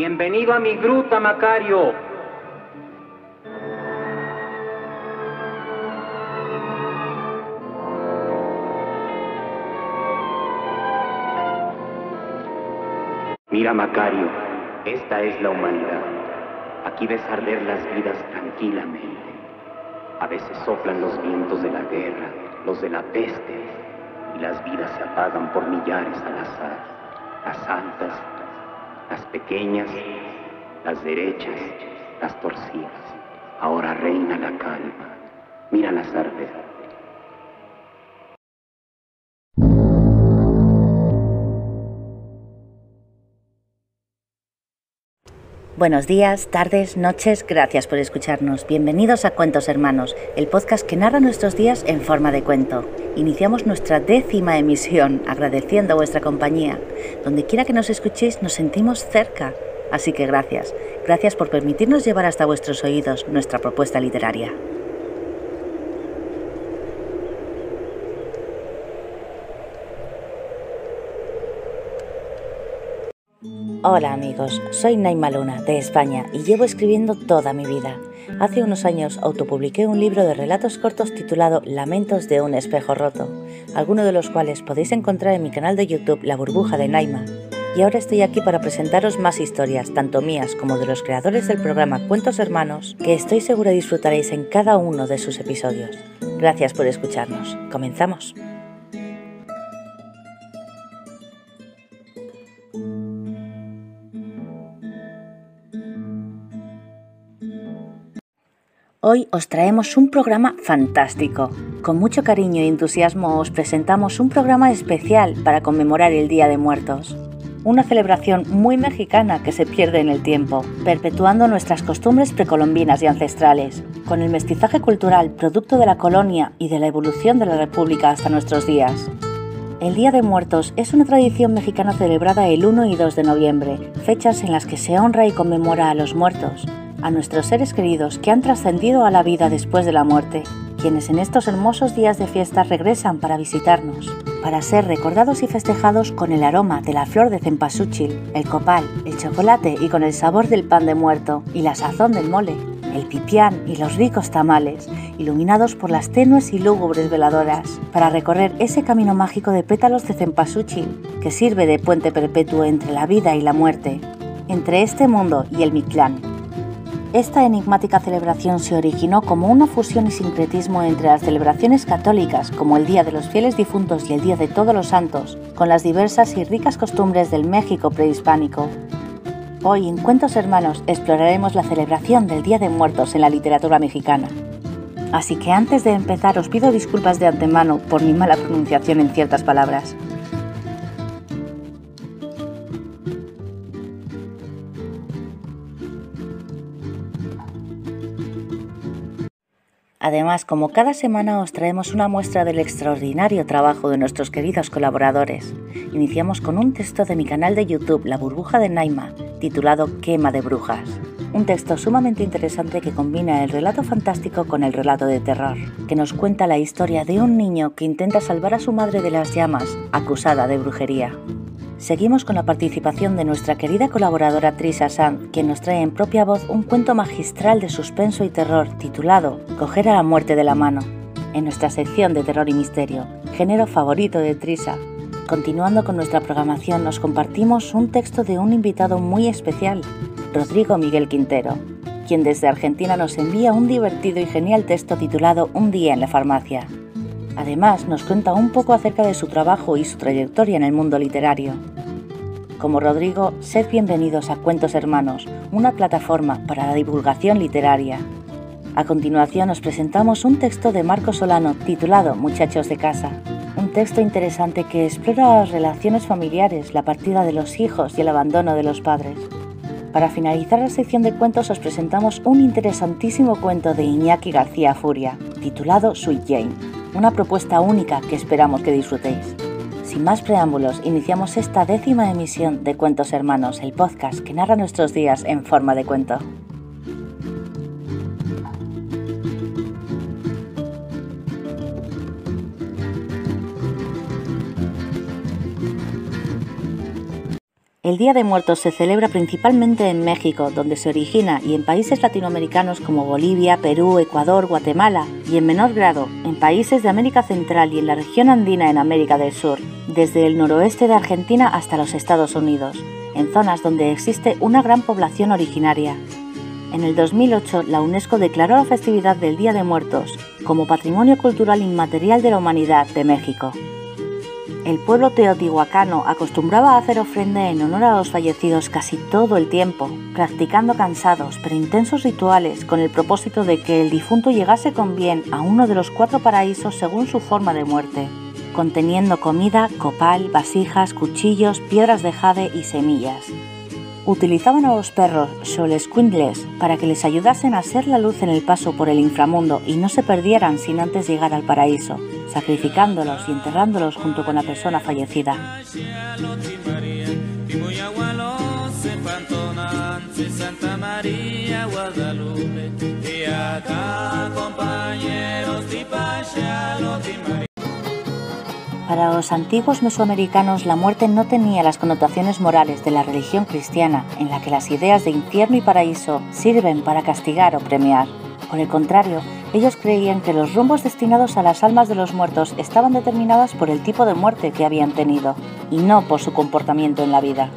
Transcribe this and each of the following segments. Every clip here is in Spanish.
Bienvenido a mi gruta, Macario. Mira, Macario, esta es la humanidad. Aquí ves arder las vidas tranquilamente. A veces soplan los vientos de la guerra, los de la peste, y las vidas se apagan por millares al azar. Las altas, las pequeñas, las derechas, las torcidas. Ahora reina la calma. Mira las arder. Buenos días, tardes, noches, gracias por escucharnos. Bienvenidos a Cuentos Hermanos, el podcast que narra nuestros días en forma de cuento. Iniciamos nuestra décima emisión agradeciendo vuestra compañía. Donde quiera que nos escuchéis nos sentimos cerca. Así que gracias. Gracias por permitirnos llevar hasta vuestros oídos nuestra propuesta literaria. Hola amigos, soy Naima Luna, de España, y llevo escribiendo toda mi vida. Hace unos años autopubliqué un libro de relatos cortos titulado Lamentos de un espejo roto, algunos de los cuales podéis encontrar en mi canal de YouTube La burbuja de Naima. Y ahora estoy aquí para presentaros más historias, tanto mías como de los creadores del programa Cuentos Hermanos, que estoy segura disfrutaréis en cada uno de sus episodios. Gracias por escucharnos. Comenzamos. Hoy os traemos un programa fantástico. Con mucho cariño y entusiasmo os presentamos un programa especial para conmemorar el Día de Muertos. Una celebración muy mexicana que se pierde en el tiempo, perpetuando nuestras costumbres precolombinas y ancestrales, con el mestizaje cultural producto de la colonia y de la evolución de la República hasta nuestros días. El Día de Muertos es una tradición mexicana celebrada el 1 y 2 de noviembre, fechas en las que se honra y conmemora a los muertos, a nuestros seres queridos que han trascendido a la vida después de la muerte, quienes en estos hermosos días de fiesta regresan para visitarnos, para ser recordados y festejados con el aroma de la flor de cempasúchil, el copal, el chocolate y con el sabor del pan de muerto y la sazón del mole, el pipián y los ricos tamales, iluminados por las tenues y lúgubres veladoras, para recorrer ese camino mágico de pétalos de cempasúchil que sirve de puente perpetuo entre la vida y la muerte, entre este mundo y el Mictlán. Esta enigmática celebración se originó como una fusión y sincretismo entre las celebraciones católicas, como el Día de los Fieles Difuntos y el Día de Todos los Santos, con las diversas y ricas costumbres del México prehispánico. Hoy en Cuentos Hermanos exploraremos la celebración del Día de Muertos en la literatura mexicana. Así que antes de empezar os pido disculpas de antemano por mi mala pronunciación en ciertas palabras. Además, como cada semana os traemos una muestra del extraordinario trabajo de nuestros queridos colaboradores, iniciamos con un texto de mi canal de YouTube La burbuja de Naima, titulado Quema de brujas. Un texto sumamente interesante que combina el relato fantástico con el relato de terror, que nos cuenta la historia de un niño que intenta salvar a su madre de las llamas, acusada de brujería. Seguimos con la participación de nuestra querida colaboradora Trisa Sand, quien nos trae en propia voz un cuento magistral de suspenso y terror titulado Coger a la muerte de la mano, en nuestra sección de terror y misterio, género favorito de Trisa. Continuando con nuestra programación, nos compartimos un texto de un invitado muy especial, Rodrigo Miguel Quintero, quien desde Argentina nos envía un divertido y genial texto titulado Un día en la farmacia. Además, nos cuenta un poco acerca de su trabajo y su trayectoria en el mundo literario. Como Rodrigo, sed bienvenidos a Cuentos Hermanos, una plataforma para la divulgación literaria. A continuación os presentamos un texto de Marco Solano titulado Muchachos de casa, un texto interesante que explora las relaciones familiares, la partida de los hijos y el abandono de los padres. Para finalizar la sección de cuentos os presentamos un interesantísimo cuento de Iñaki García Furia, titulado Sweet Jane una propuesta única que esperamos que disfrutéis. Sin más preámbulos, iniciamos esta décima emisión de Cuentos Hermanos, el podcast que narra nuestros días en forma de cuento. El Día de Muertos se celebra principalmente en México, donde se origina, y en países latinoamericanos como Bolivia, Perú, Ecuador, Guatemala, y en menor grado en países de América Central y en la región andina en América del Sur, desde el noroeste de Argentina hasta los Estados Unidos, en zonas donde existe una gran población originaria. En el 2008, la UNESCO declaró la festividad del Día de Muertos como Patrimonio Cultural Inmaterial de la Humanidad de México. El pueblo teotihuacano acostumbraba a hacer ofrenda en honor a los fallecidos casi todo el tiempo, practicando cansados pero intensos rituales con el propósito de que el difunto llegase con bien a uno de los cuatro paraísos según su forma de muerte, conteniendo comida, copal, vasijas, cuchillos, piedras de jade y semillas. Utilizaban a los perros Xolescuintles para que les ayudasen a ser la luz en el paso por el inframundo y no se perdieran sin antes llegar al paraíso, sacrificándolos y enterrándolos junto con la persona fallecida. Para los antiguos mesoamericanos la muerte no tenía las connotaciones morales de la religión cristiana, en la que las ideas de infierno y paraíso sirven para castigar o premiar. Por el contrario, ellos creían que los rumbos destinados a las almas de los muertos estaban determinadas por el tipo de muerte que habían tenido, y no por su comportamiento en la vida.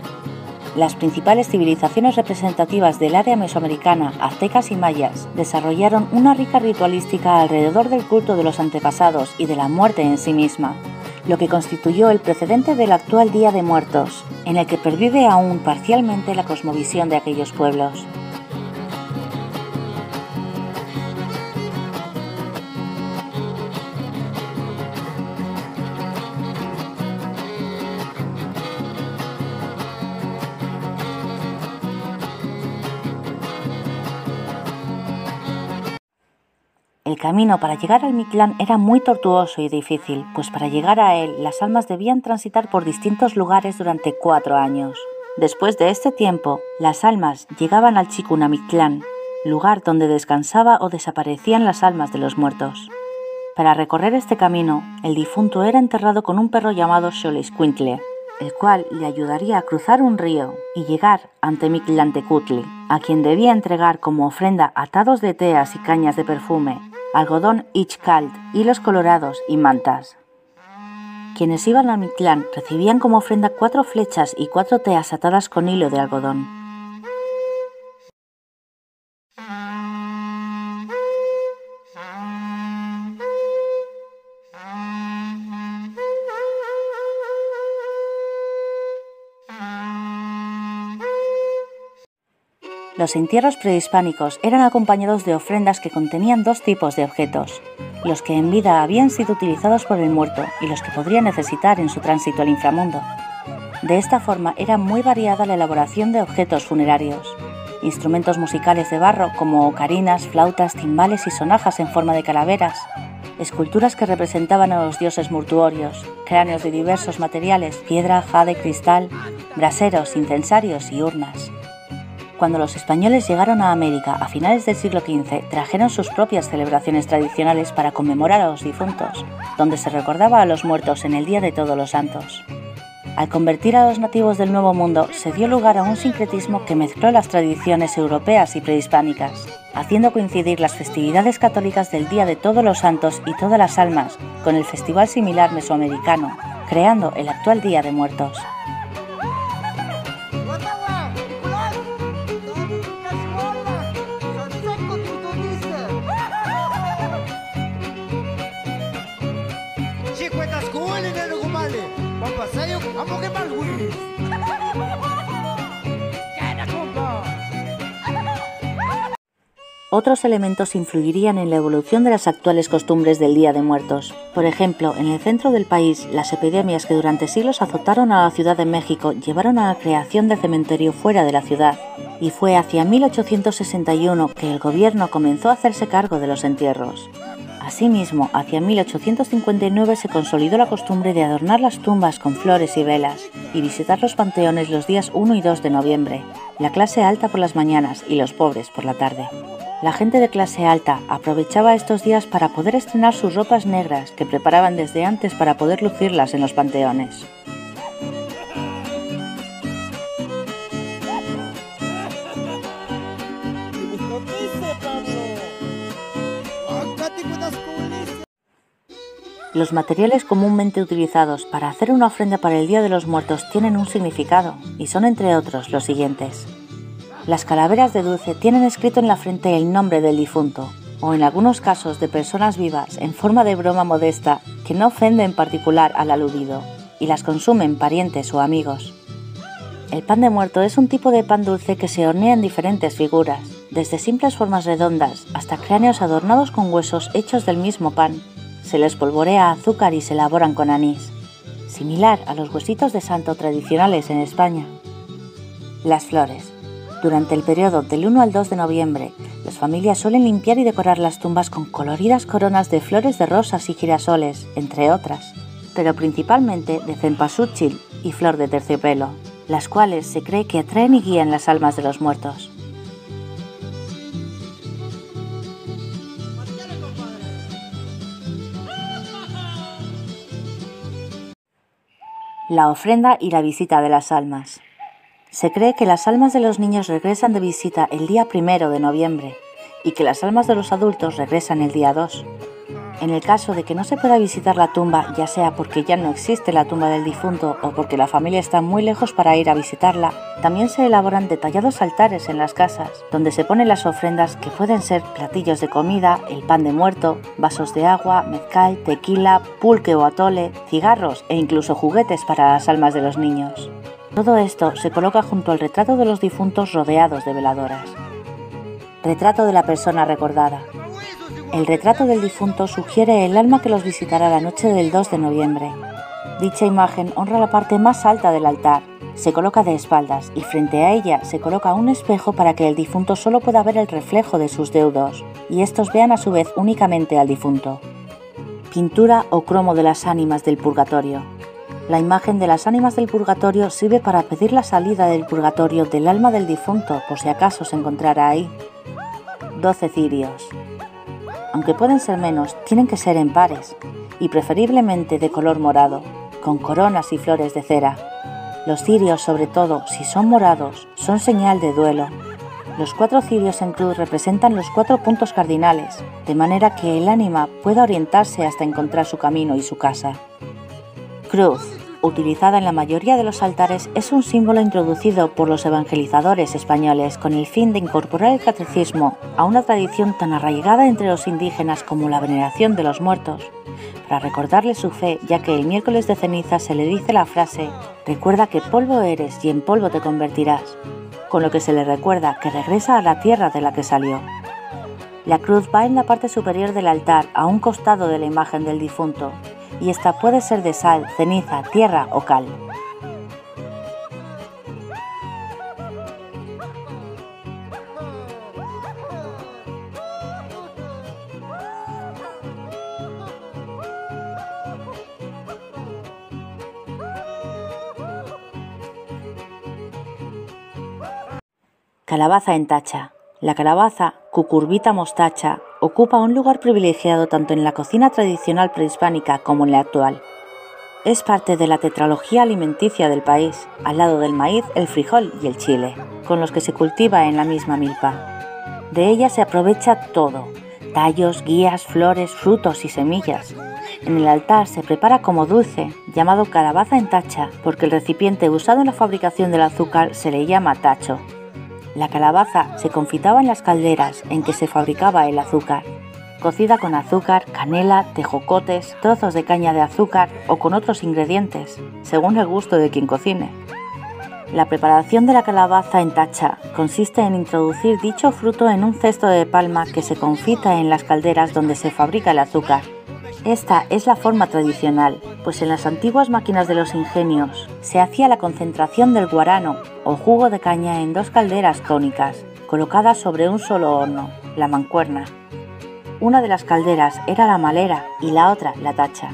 Las principales civilizaciones representativas del área mesoamericana, aztecas y mayas, desarrollaron una rica ritualística alrededor del culto de los antepasados y de la muerte en sí misma, lo que constituyó el precedente del actual Día de Muertos, en el que pervive aún parcialmente la cosmovisión de aquellos pueblos. Camino para llegar al Mictlán era muy tortuoso y difícil, pues para llegar a él las almas debían transitar por distintos lugares durante cuatro años. Después de este tiempo, las almas llegaban al Chicunamictlán, lugar donde descansaba o desaparecían las almas de los muertos. Para recorrer este camino, el difunto era enterrado con un perro llamado Xolescuintle, el cual le ayudaría a cruzar un río y llegar ante Mictlantecutli, a quien debía entregar como ofrenda atados de teas y cañas de perfume, algodón ichkalt, hilos colorados y mantas. Quienes iban a Mictlán recibían como ofrenda cuatro flechas y cuatro teas atadas con hilo de algodón. Los entierros prehispánicos eran acompañados de ofrendas que contenían dos tipos de objetos, los que en vida habían sido utilizados por el muerto y los que podría necesitar en su tránsito al inframundo. De esta forma era muy variada la elaboración de objetos funerarios, instrumentos musicales de barro como ocarinas, flautas, timbales y sonajas en forma de calaveras, esculturas que representaban a los dioses mortuorios, cráneos de diversos materiales, piedra, jade, cristal, braseros, incensarios y urnas. Cuando los españoles llegaron a América a finales del siglo XV, trajeron sus propias celebraciones tradicionales para conmemorar a los difuntos, donde se recordaba a los muertos en el Día de Todos los Santos. Al convertir a los nativos del Nuevo Mundo, se dio lugar a un sincretismo que mezcló las tradiciones europeas y prehispánicas, haciendo coincidir las festividades católicas del Día de Todos los Santos y Todas las Almas con el festival similar mesoamericano, creando el actual Día de Muertos. Otros elementos influirían en la evolución de las actuales costumbres del Día de Muertos. Por ejemplo, en el centro del país, las epidemias que durante siglos azotaron a la Ciudad de México llevaron a la creación de cementerio fuera de la ciudad, y fue hacia 1861 que el gobierno comenzó a hacerse cargo de los entierros. Asimismo, hacia 1859 se consolidó la costumbre de adornar las tumbas con flores y velas y visitar los panteones los días 1 y 2 de noviembre, la clase alta por las mañanas y los pobres por la tarde. La gente de clase alta aprovechaba estos días para poder estrenar sus ropas negras que preparaban desde antes para poder lucirlas en los panteones. Los materiales comúnmente utilizados para hacer una ofrenda para el Día de los Muertos tienen un significado y son entre otros los siguientes. Las calaveras de dulce tienen escrito en la frente el nombre del difunto, o en algunos casos de personas vivas en forma de broma modesta que no ofende en particular al aludido, y las consumen parientes o amigos. El pan de muerto es un tipo de pan dulce que se hornea en diferentes figuras, desde simples formas redondas hasta cráneos adornados con huesos hechos del mismo pan se les polvorea azúcar y se elaboran con anís, similar a los huesitos de santo tradicionales en España. Las flores. Durante el periodo del 1 al 2 de noviembre, las familias suelen limpiar y decorar las tumbas con coloridas coronas de flores de rosas y girasoles, entre otras, pero principalmente de cempasúchil y flor de terciopelo, las cuales se cree que atraen y guían las almas de los muertos. La ofrenda y la visita de las almas. Se cree que las almas de los niños regresan de visita el día primero de noviembre y que las almas de los adultos regresan el día 2. En el caso de que no se pueda visitar la tumba, ya sea porque ya no existe la tumba del difunto o porque la familia está muy lejos para ir a visitarla, también se elaboran detallados altares en las casas, donde se ponen las ofrendas que pueden ser platillos de comida, el pan de muerto, vasos de agua, mezcal, tequila, pulque o atole, cigarros e incluso juguetes para las almas de los niños. Todo esto se coloca junto al retrato de los difuntos rodeados de veladoras. Retrato de la persona recordada. El retrato del difunto sugiere el alma que los visitará la noche del 2 de noviembre. Dicha imagen honra la parte más alta del altar. Se coloca de espaldas y frente a ella se coloca un espejo para que el difunto solo pueda ver el reflejo de sus deudos y estos vean a su vez únicamente al difunto. Pintura o cromo de las ánimas del purgatorio. La imagen de las ánimas del purgatorio sirve para pedir la salida del purgatorio del alma del difunto por si acaso se encontrara ahí. 12 cirios aunque pueden ser menos, tienen que ser en pares y preferiblemente de color morado, con coronas y flores de cera. Los cirios, sobre todo si son morados, son señal de duelo. Los cuatro cirios en cruz representan los cuatro puntos cardinales, de manera que el ánima pueda orientarse hasta encontrar su camino y su casa. Cruz, utilizada en la mayoría de los altares, es un símbolo introducido por los evangelizadores españoles con el fin de incorporar el catecismo a una tradición tan arraigada entre los indígenas como la veneración de los muertos, para recordarles su fe, ya que el miércoles de ceniza se le dice la frase, recuerda que polvo eres y en polvo te convertirás, con lo que se le recuerda que regresa a la tierra de la que salió. La cruz va en la parte superior del altar, a un costado de la imagen del difunto, y esta puede ser de sal, ceniza, tierra o cal. Calabaza en tacha. La calabaza, cucurbita mostacha, ocupa un lugar privilegiado tanto en la cocina tradicional prehispánica como en la actual. Es parte de la tetralogía alimenticia del país, al lado del maíz, el frijol y el chile, con los que se cultiva en la misma milpa. De ella se aprovecha todo, tallos, guías, flores, frutos y semillas. En el altar se prepara como dulce, llamado calabaza en tacha, porque el recipiente usado en la fabricación del azúcar se le llama tacho. La calabaza se confitaba en las calderas en que se fabricaba el azúcar, cocida con azúcar, canela, tejocotes, trozos de caña de azúcar o con otros ingredientes, según el gusto de quien cocine. La preparación de la calabaza en tacha consiste en introducir dicho fruto en un cesto de palma que se confita en las calderas donde se fabrica el azúcar. Esta es la forma tradicional, pues en las antiguas máquinas de los ingenios se hacía la concentración del guarano o jugo de caña en dos calderas cónicas, colocadas sobre un solo horno, la mancuerna. Una de las calderas era la malera y la otra la tacha.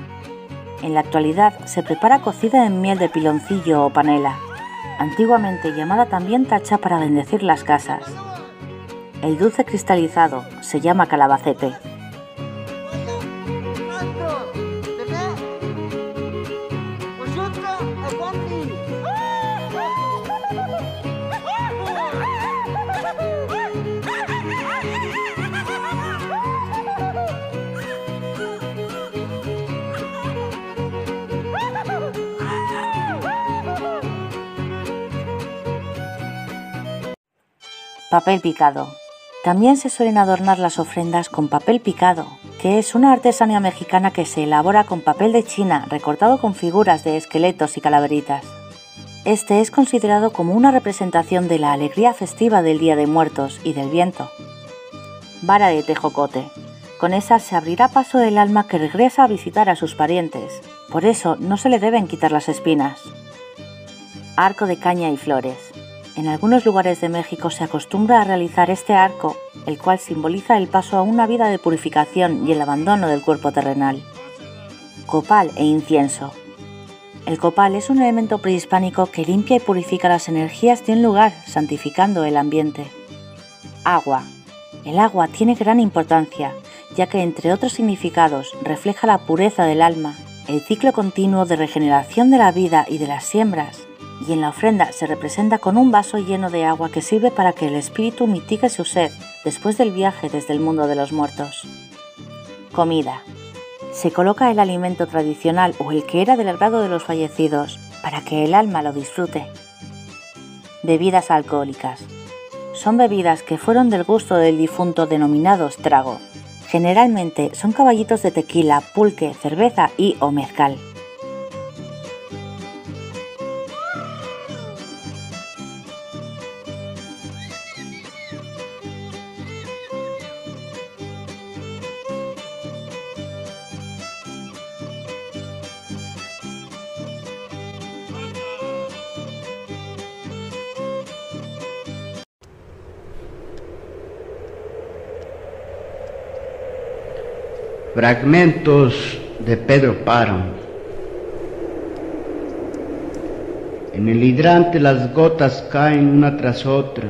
En la actualidad se prepara cocida en miel de piloncillo o panela, antiguamente llamada también tacha para bendecir las casas. El dulce cristalizado se llama calabacete. Papel picado. También se suelen adornar las ofrendas con papel picado, que es una artesanía mexicana que se elabora con papel de China recortado con figuras de esqueletos y calaveritas. Este es considerado como una representación de la alegría festiva del Día de Muertos y del viento. Vara de tejocote. Con esa se abrirá paso el alma que regresa a visitar a sus parientes. Por eso no se le deben quitar las espinas. Arco de caña y flores. En algunos lugares de México se acostumbra a realizar este arco, el cual simboliza el paso a una vida de purificación y el abandono del cuerpo terrenal. Copal e incienso. El copal es un elemento prehispánico que limpia y purifica las energías de un lugar, santificando el ambiente. Agua. El agua tiene gran importancia, ya que entre otros significados refleja la pureza del alma, el ciclo continuo de regeneración de la vida y de las siembras, y en la ofrenda se representa con un vaso lleno de agua que sirve para que el espíritu mitigue su sed después del viaje desde el mundo de los muertos. Comida. Se coloca el alimento tradicional o el que era del agrado de los fallecidos para que el alma lo disfrute. Bebidas alcohólicas. Son bebidas que fueron del gusto del difunto denominados trago. Generalmente son caballitos de tequila, pulque, cerveza y o mezcal. Fragmentos de Pedro Páramo. En el hidrante las gotas caen una tras otra.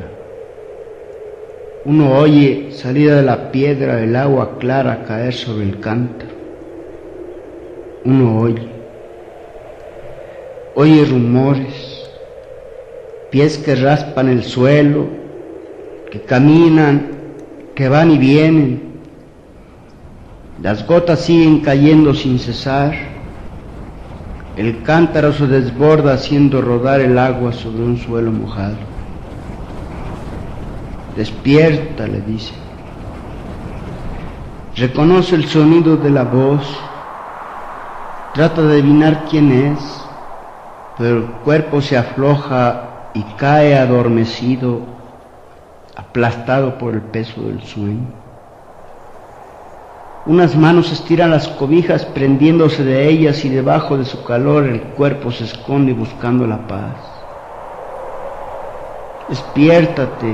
Uno oye salida de la piedra el agua clara caer sobre el cántaro. Uno oye. Oye rumores, pies que raspan el suelo, que caminan, que van y vienen las gotas siguen cayendo sin cesar. El cántaro se desborda haciendo rodar el agua sobre un suelo mojado. Despierta, le dice. Reconoce el sonido de la voz. Trata de adivinar quién es, pero el cuerpo se afloja y cae adormecido, aplastado por el peso del sueño. Unas manos estiran las cobijas prendiéndose de ellas y debajo de su calor el cuerpo se esconde buscando la paz. Despiértate,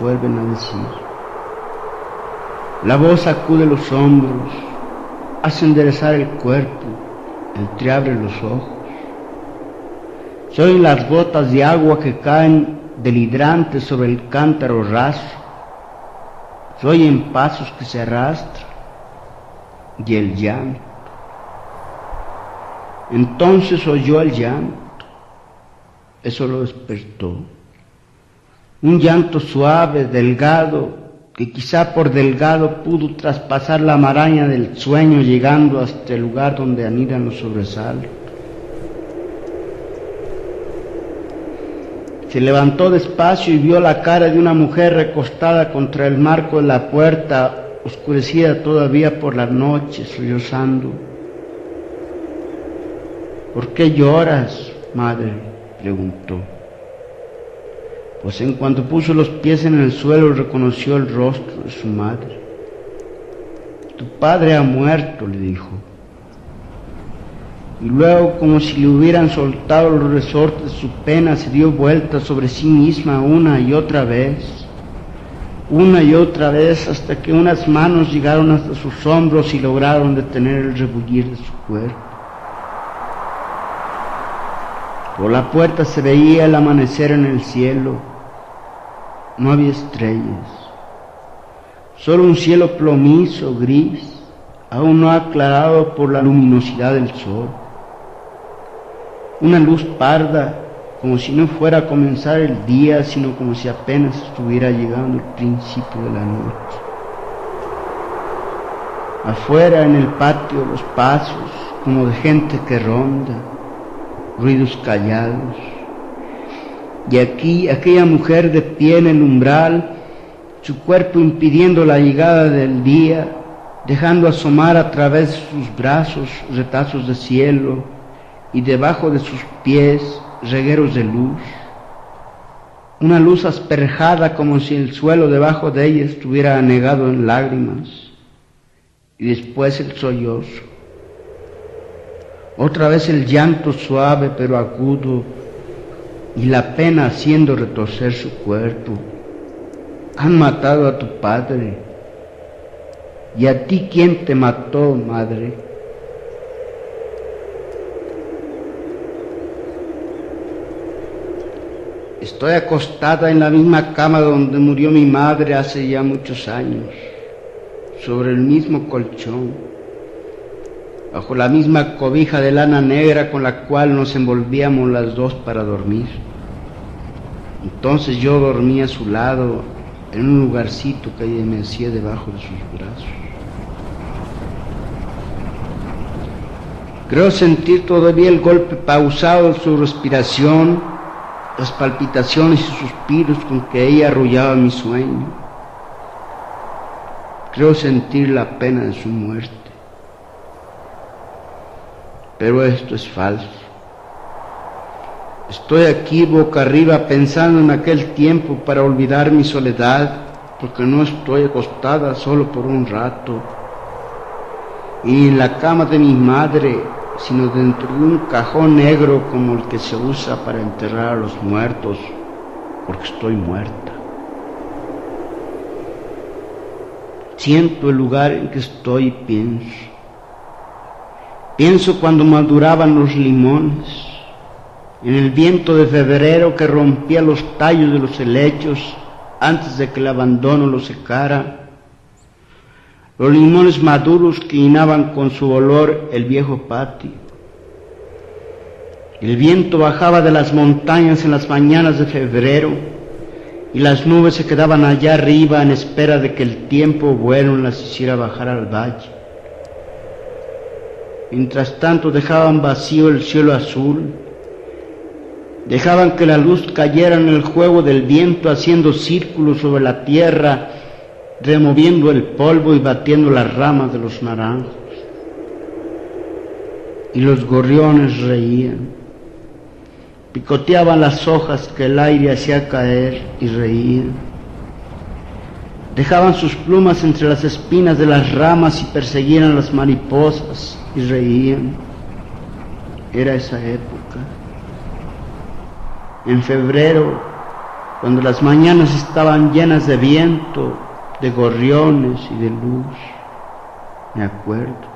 vuelven a decir. La voz sacude los hombros, hace enderezar el cuerpo, entreabre los ojos. Soy las gotas de agua que caen del hidrante sobre el cántaro raso. Soy en pasos que se arrastran y el llanto. Entonces oyó el llanto. Eso lo despertó. Un llanto suave, delgado, que quizá por delgado pudo traspasar la maraña del sueño llegando hasta el lugar donde anidan los sobresaltos. Se levantó despacio y vio la cara de una mujer recostada contra el marco de la puerta oscurecida todavía por la noche, sollozando. ¿Por qué lloras, madre? preguntó. Pues en cuanto puso los pies en el suelo reconoció el rostro de su madre. Tu padre ha muerto, le dijo. Y luego, como si le hubieran soltado los resortes de su pena, se dio vuelta sobre sí misma una y otra vez una y otra vez hasta que unas manos llegaron hasta sus hombros y lograron detener el rebullir de su cuerpo. Por la puerta se veía el amanecer en el cielo. No había estrellas, solo un cielo plomizo, gris, aún no aclarado por la luminosidad del sol. Una luz parda como si no fuera a comenzar el día, sino como si apenas estuviera llegando el principio de la noche. Afuera en el patio los pasos, como de gente que ronda, ruidos callados. Y aquí aquella mujer de pie en el umbral, su cuerpo impidiendo la llegada del día, dejando asomar a través de sus brazos retazos de cielo y debajo de sus pies regueros de luz. Una luz asperjada como si el suelo debajo de ella estuviera anegado en lágrimas. Y después el sollozo. Otra vez el llanto suave pero agudo y la pena haciendo retorcer su cuerpo. Han matado a tu padre. ¿Y a ti quién te mató, madre? Estoy acostada en la misma cama donde murió mi madre hace ya muchos años, sobre el mismo colchón, bajo la misma cobija de lana negra con la cual nos envolvíamos las dos para dormir. Entonces yo dormía a su lado en un lugarcito que me hacía debajo de sus brazos. Creo sentir todavía el golpe pausado de su respiración, las palpitaciones y suspiros con que ella arrullaba mi sueño. Creo sentir la pena de su muerte. Pero esto es falso. Estoy aquí boca arriba pensando en aquel tiempo para olvidar mi soledad, porque no estoy acostada solo por un rato. Y en la cama de mi madre, sino dentro de un cajón negro como el que se usa para enterrar a los muertos, porque estoy muerta. Siento el lugar en que estoy y pienso. Pienso cuando maduraban los limones en el viento de febrero que rompía los tallos de los helechos antes de que el abandono los secara, los limones maduros que llenaban con su olor el viejo patio. El viento bajaba de las montañas en las mañanas de febrero y las nubes se quedaban allá arriba en espera de que el tiempo bueno las hiciera bajar al valle. Mientras tanto dejaban vacío el cielo azul, Dejaban que la luz cayera en el juego del viento haciendo círculos sobre la tierra, removiendo el polvo y batiendo las ramas de los naranjos. Y los gorriones reían, picoteaban las hojas que el aire hacía caer y reían. Dejaban sus plumas entre las espinas de las ramas y perseguían a las mariposas y reían. Era esa época en febrero, cuando las mañanas estaban llenas de viento, de gorriones y de luz, me acuerdo.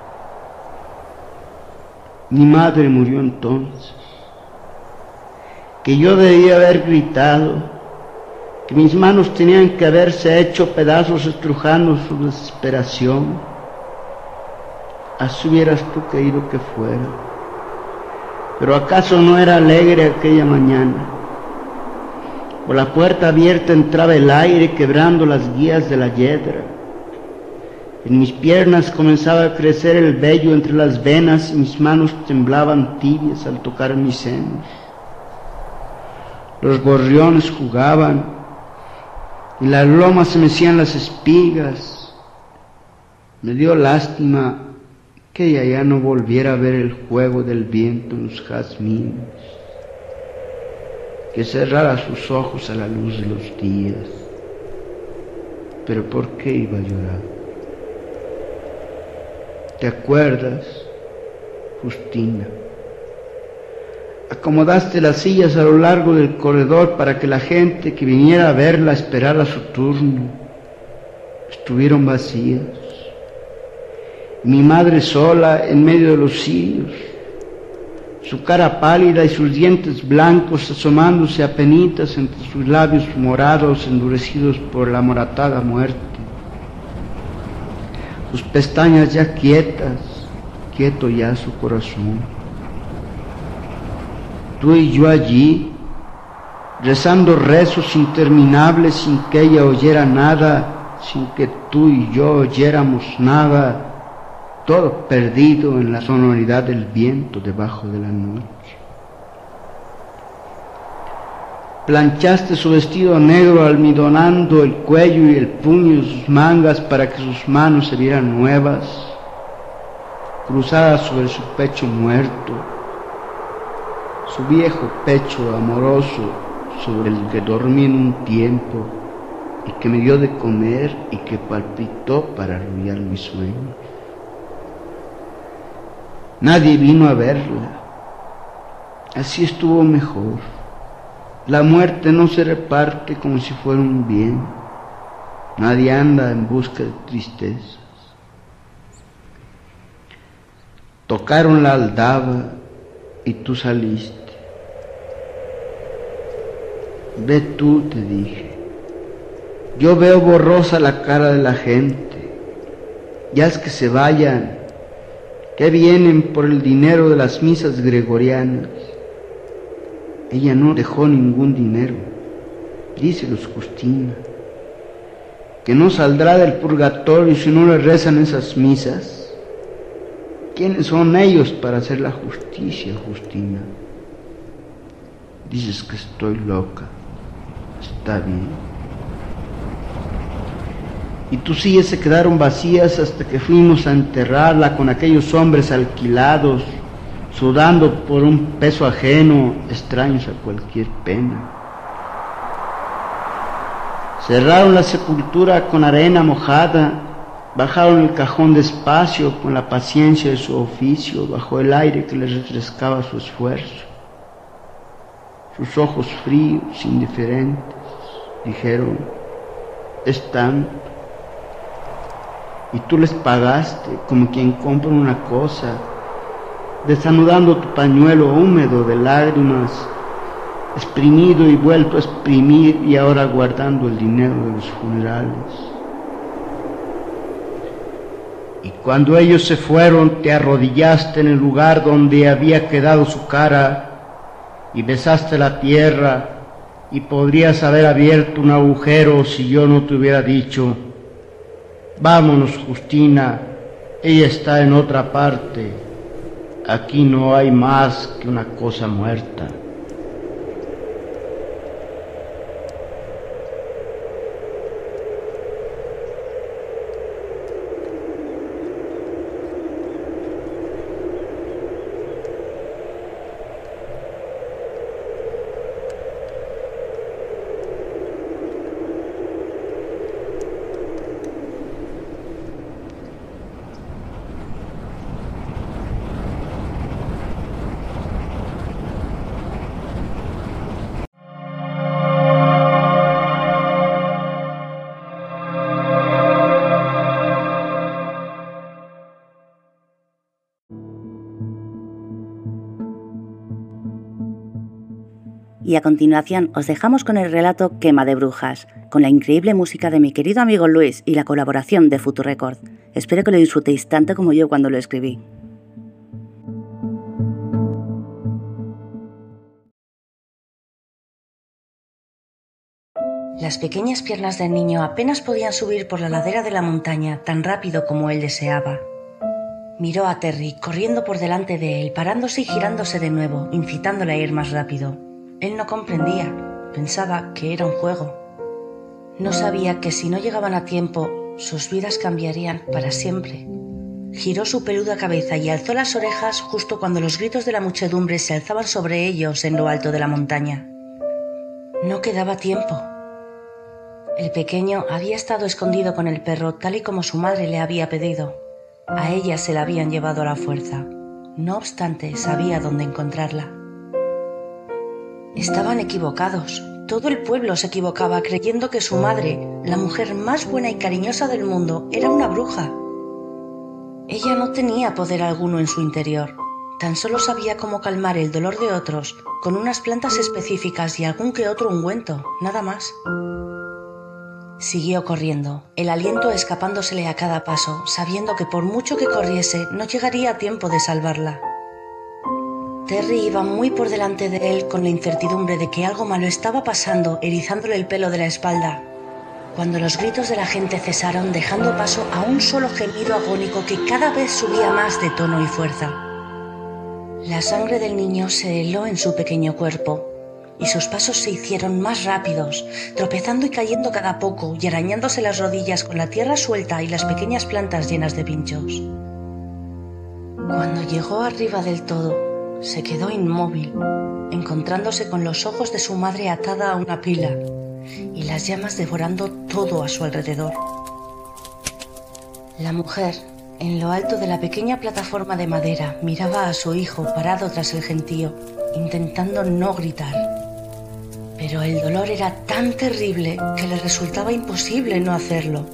Mi madre murió entonces, que yo debía haber gritado, que mis manos tenían que haberse hecho pedazos estrujando su desesperación. Así hubieras tú querido que fuera. Pero acaso no era alegre aquella mañana. Por la puerta abierta entraba el aire quebrando las guías de la yedra. En mis piernas comenzaba a crecer el vello entre las venas y mis manos temblaban tibias al tocar mis senos. Los gorriones jugaban y las lomas se mecían las espigas. Me dio lástima que ella ya no volviera a ver el juego del viento en los jazmines que cerrara sus ojos a la luz de los días. Pero ¿por qué iba a llorar? ¿Te acuerdas, Justina? Acomodaste las sillas a lo largo del corredor para que la gente que viniera a verla esperara su turno. Estuvieron vacías. Mi madre sola en medio de los sillos su cara pálida y sus dientes blancos asomándose a penitas entre sus labios morados endurecidos por la moratada muerte. Sus pestañas ya quietas, quieto ya su corazón. Tú y yo allí, rezando rezos interminables sin que ella oyera nada, sin que tú y yo oyéramos nada todo perdido en la sonoridad del viento debajo de la noche. Planchaste su vestido negro almidonando el cuello y el puño de sus mangas para que sus manos se vieran nuevas, cruzadas sobre su pecho muerto, su viejo pecho amoroso sobre el que dormí en un tiempo y que me dio de comer y que palpitó para arrullar mi sueño. Nadie vino a verla. Así estuvo mejor. La muerte no se reparte como si fuera un bien. Nadie anda en busca de tristezas. Tocaron la aldaba y tú saliste. Ve tú, te dije. Yo veo borrosa la cara de la gente. Ya es que se vayan, que vienen por el dinero de las misas gregorianas. Ella no dejó ningún dinero, díselos Justina, que no saldrá del purgatorio si no le rezan esas misas. ¿Quiénes son ellos para hacer la justicia, Justina? Dices que estoy loca. Está bien y tus sillas se quedaron vacías hasta que fuimos a enterrarla con aquellos hombres alquilados, sudando por un peso ajeno, extraños a cualquier pena. Cerraron la sepultura con arena mojada, bajaron el cajón despacio con la paciencia de su oficio bajo el aire que les refrescaba su esfuerzo. Sus ojos fríos, indiferentes, dijeron, es tanto y tú les pagaste como quien compra una cosa, desanudando tu pañuelo húmedo de lágrimas, exprimido y vuelto a exprimir y ahora guardando el dinero de los funerales. Y cuando ellos se fueron, te arrodillaste en el lugar donde había quedado su cara y besaste la tierra y podrías haber abierto un agujero si yo no te hubiera dicho, Vámonos, Justina, ella está en otra parte. Aquí no hay más que una cosa muerta. Y a continuación os dejamos con el relato Quema de Brujas, con la increíble música de mi querido amigo Luis y la colaboración de Futurecord. Espero que lo disfrutéis tanto como yo cuando lo escribí. Las pequeñas piernas del niño apenas podían subir por la ladera de la montaña tan rápido como él deseaba. Miró a Terry corriendo por delante de él, parándose y girándose de nuevo, incitándole a ir más rápido. Él no comprendía, pensaba que era un juego. No sabía que si no llegaban a tiempo, sus vidas cambiarían para siempre. Giró su peluda cabeza y alzó las orejas justo cuando los gritos de la muchedumbre se alzaban sobre ellos en lo alto de la montaña. No quedaba tiempo. El pequeño había estado escondido con el perro tal y como su madre le había pedido. A ella se la habían llevado a la fuerza. No obstante, sabía dónde encontrarla. Estaban equivocados. Todo el pueblo se equivocaba creyendo que su madre, la mujer más buena y cariñosa del mundo, era una bruja. Ella no tenía poder alguno en su interior. Tan solo sabía cómo calmar el dolor de otros con unas plantas específicas y algún que otro ungüento, nada más. Siguió corriendo, el aliento escapándosele a cada paso, sabiendo que por mucho que corriese no llegaría a tiempo de salvarla. Terry iba muy por delante de él con la incertidumbre de que algo malo estaba pasando, erizándole el pelo de la espalda. Cuando los gritos de la gente cesaron, dejando paso a un solo gemido agónico que cada vez subía más de tono y fuerza. La sangre del niño se heló en su pequeño cuerpo. y sus pasos se hicieron más rápidos, tropezando y cayendo cada poco y arañándose las rodillas con la tierra suelta y las pequeñas plantas llenas de pinchos. Cuando llegó arriba del todo, se quedó inmóvil, encontrándose con los ojos de su madre atada a una pila y las llamas devorando todo a su alrededor. La mujer, en lo alto de la pequeña plataforma de madera, miraba a su hijo parado tras el gentío, intentando no gritar. Pero el dolor era tan terrible que le resultaba imposible no hacerlo.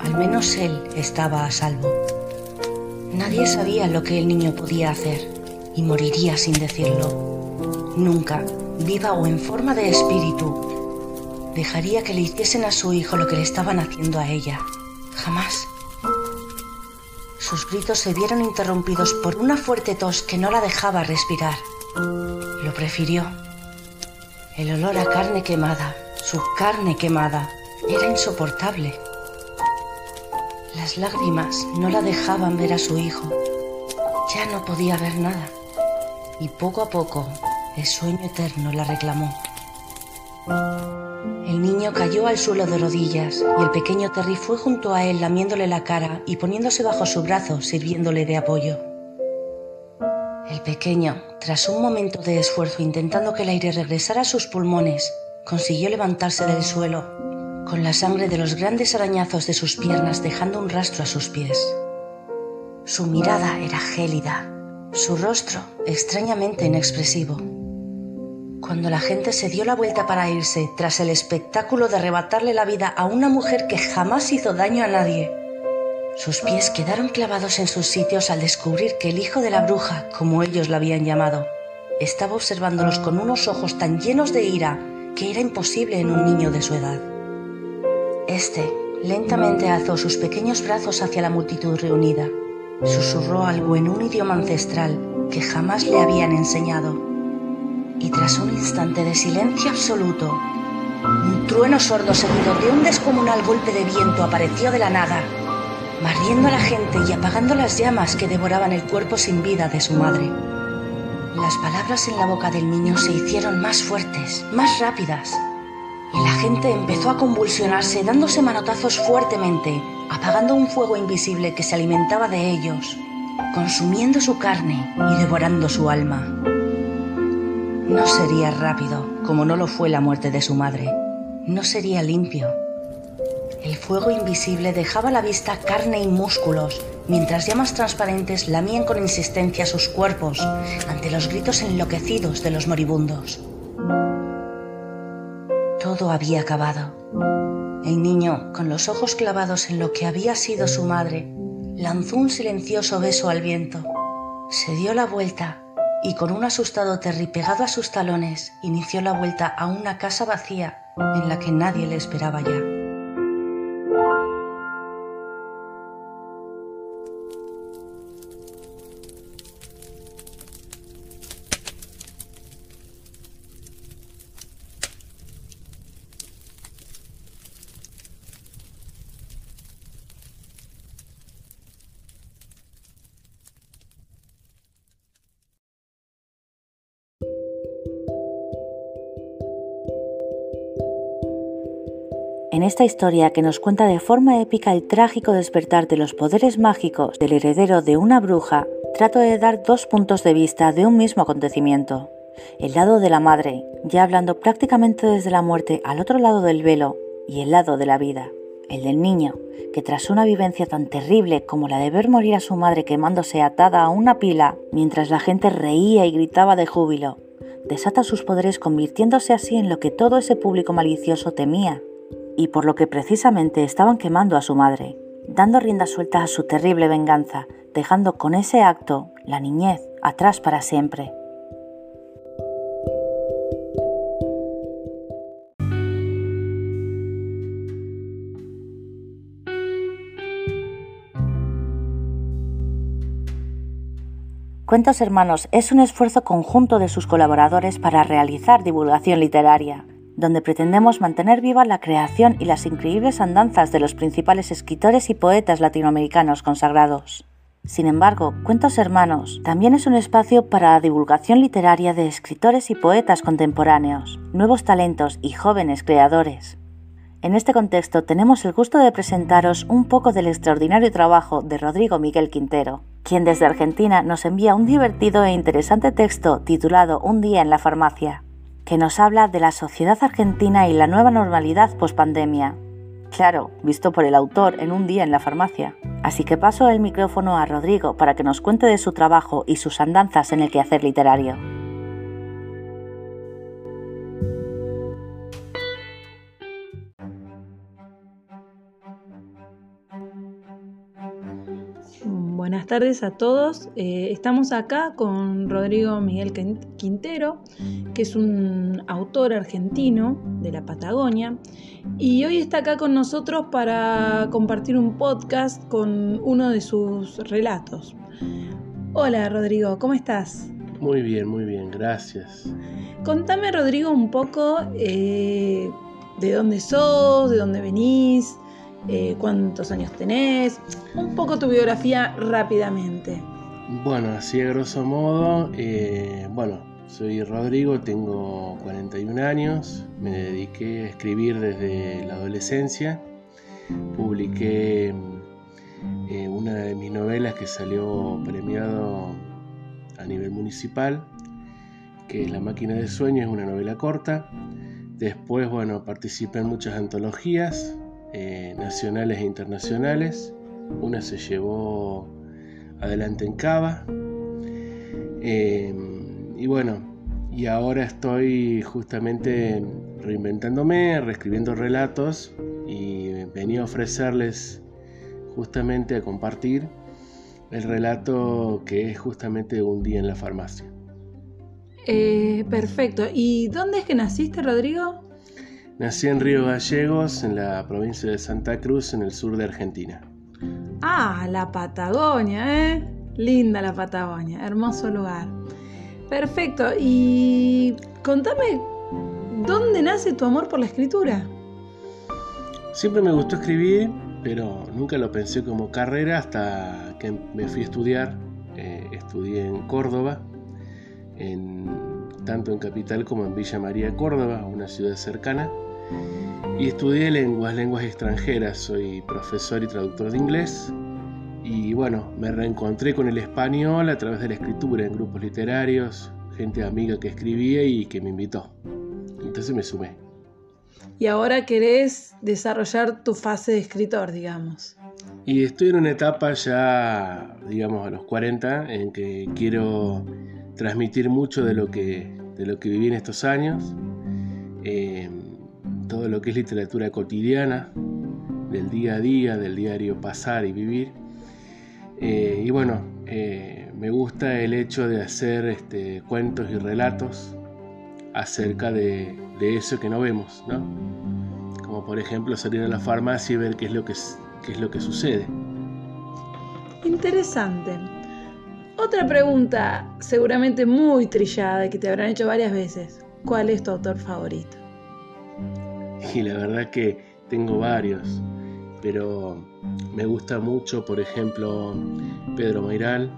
Al menos él estaba a salvo. Nadie sabía lo que el niño podía hacer y moriría sin decirlo. Nunca, viva o en forma de espíritu, dejaría que le hiciesen a su hijo lo que le estaban haciendo a ella. Jamás. Sus gritos se vieron interrumpidos por una fuerte tos que no la dejaba respirar. Lo prefirió. El olor a carne quemada, su carne quemada, era insoportable. Las lágrimas no la dejaban ver a su hijo. Ya no podía ver nada. Y poco a poco el sueño eterno la reclamó. El niño cayó al suelo de rodillas y el pequeño Terry fue junto a él lamiéndole la cara y poniéndose bajo su brazo sirviéndole de apoyo. El pequeño, tras un momento de esfuerzo intentando que el aire regresara a sus pulmones, consiguió levantarse del suelo, con la sangre de los grandes arañazos de sus piernas dejando un rastro a sus pies. Su mirada era gélida, su rostro extrañamente inexpresivo. Cuando la gente se dio la vuelta para irse tras el espectáculo de arrebatarle la vida a una mujer que jamás hizo daño a nadie, sus pies quedaron clavados en sus sitios al descubrir que el hijo de la bruja, como ellos la habían llamado, estaba observándolos con unos ojos tan llenos de ira que era imposible en un niño de su edad. Este lentamente alzó sus pequeños brazos hacia la multitud reunida. Susurró algo en un idioma ancestral que jamás le habían enseñado y tras un instante de silencio absoluto, un trueno sordo seguido de un descomunal golpe de viento apareció de la nada, barriendo a la gente y apagando las llamas que devoraban el cuerpo sin vida de su madre. Las palabras en la boca del niño se hicieron más fuertes, más rápidas, la gente empezó a convulsionarse dándose manotazos fuertemente, apagando un fuego invisible que se alimentaba de ellos, consumiendo su carne y devorando su alma. No sería rápido, como no lo fue la muerte de su madre. No sería limpio. El fuego invisible dejaba a la vista carne y músculos, mientras llamas transparentes lamían con insistencia sus cuerpos ante los gritos enloquecidos de los moribundos. Todo había acabado. El niño, con los ojos clavados en lo que había sido su madre, lanzó un silencioso beso al viento. Se dio la vuelta y con un asustado Terry pegado a sus talones inició la vuelta a una casa vacía en la que nadie le esperaba ya. Esta historia que nos cuenta de forma épica el trágico despertar de los poderes mágicos del heredero de una bruja, trato de dar dos puntos de vista de un mismo acontecimiento. El lado de la madre, ya hablando prácticamente desde la muerte al otro lado del velo, y el lado de la vida, el del niño, que tras una vivencia tan terrible como la de ver morir a su madre quemándose atada a una pila, mientras la gente reía y gritaba de júbilo, desata sus poderes convirtiéndose así en lo que todo ese público malicioso temía, y por lo que precisamente estaban quemando a su madre, dando rienda suelta a su terrible venganza, dejando con ese acto la niñez atrás para siempre. Cuentos Hermanos es un esfuerzo conjunto de sus colaboradores para realizar divulgación literaria donde pretendemos mantener viva la creación y las increíbles andanzas de los principales escritores y poetas latinoamericanos consagrados. Sin embargo, Cuentos Hermanos también es un espacio para la divulgación literaria de escritores y poetas contemporáneos, nuevos talentos y jóvenes creadores. En este contexto tenemos el gusto de presentaros un poco del extraordinario trabajo de Rodrigo Miguel Quintero, quien desde Argentina nos envía un divertido e interesante texto titulado Un día en la farmacia, que nos habla de la sociedad argentina y la nueva normalidad post-pandemia, Claro, visto por el autor en un día en la farmacia. Así que paso el micrófono a Rodrigo para que nos cuente de su trabajo y sus andanzas en el quehacer literario. Buenas tardes a todos. Eh, estamos acá con Rodrigo Miguel Quintero, que es un autor argentino de la Patagonia, y hoy está acá con nosotros para compartir un podcast con uno de sus relatos. Hola Rodrigo, ¿cómo estás? Muy bien, muy bien, gracias. Contame Rodrigo un poco eh, de dónde sos, de dónde venís, eh, cuántos años tenés, un poco tu biografía rápidamente. Bueno, así a grosso modo, eh, bueno, soy Rodrigo, tengo 41 años, me dediqué a escribir desde la adolescencia, publiqué eh, una de mis novelas que salió premiado a nivel municipal, que es La máquina de sueños, es una novela corta. Después, bueno, participé en muchas antologías, eh, nacionales e internacionales. Una se llevó adelante en Cava. Eh, y bueno, y ahora estoy justamente reinventándome, reescribiendo relatos y venía a ofrecerles justamente a compartir el relato que es justamente un día en la farmacia. Eh, perfecto. ¿Y dónde es que naciste, Rodrigo? Nací en Río Gallegos, en la provincia de Santa Cruz, en el sur de Argentina. Ah, la Patagonia, ¿eh? Linda la Patagonia, hermoso lugar. Perfecto, y contame, ¿dónde nace tu amor por la escritura? Siempre me gustó escribir, pero nunca lo pensé como carrera hasta que me fui a estudiar. Eh, estudié en Córdoba, tanto en Capital como en Villa María, Córdoba, una ciudad cercana. Y estudié lenguas, lenguas extranjeras. Soy profesor y traductor de inglés. Y bueno, me reencontré con el español a través de la escritura en grupos literarios, gente amiga que escribía y que me invitó. Entonces me sumé. Y ahora querés desarrollar tu fase de escritor, digamos. Y estoy en una etapa ya, digamos, a los 40, en que quiero transmitir mucho de lo que, de lo que viví en estos años. Eh, todo lo que es literatura cotidiana, del día a día, del diario pasar y vivir. Eh, y bueno, eh, me gusta el hecho de hacer este, cuentos y relatos acerca de, eso que no vemos, ¿no? Como por ejemplo salir a la farmacia y ver qué es lo que, qué es lo que sucede. Interesante. Otra pregunta, seguramente muy trillada, que te habrán hecho varias veces. ¿Cuál es tu autor favorito? y la verdad que tengo varios, pero me gusta mucho, por ejemplo, Pedro Mairal,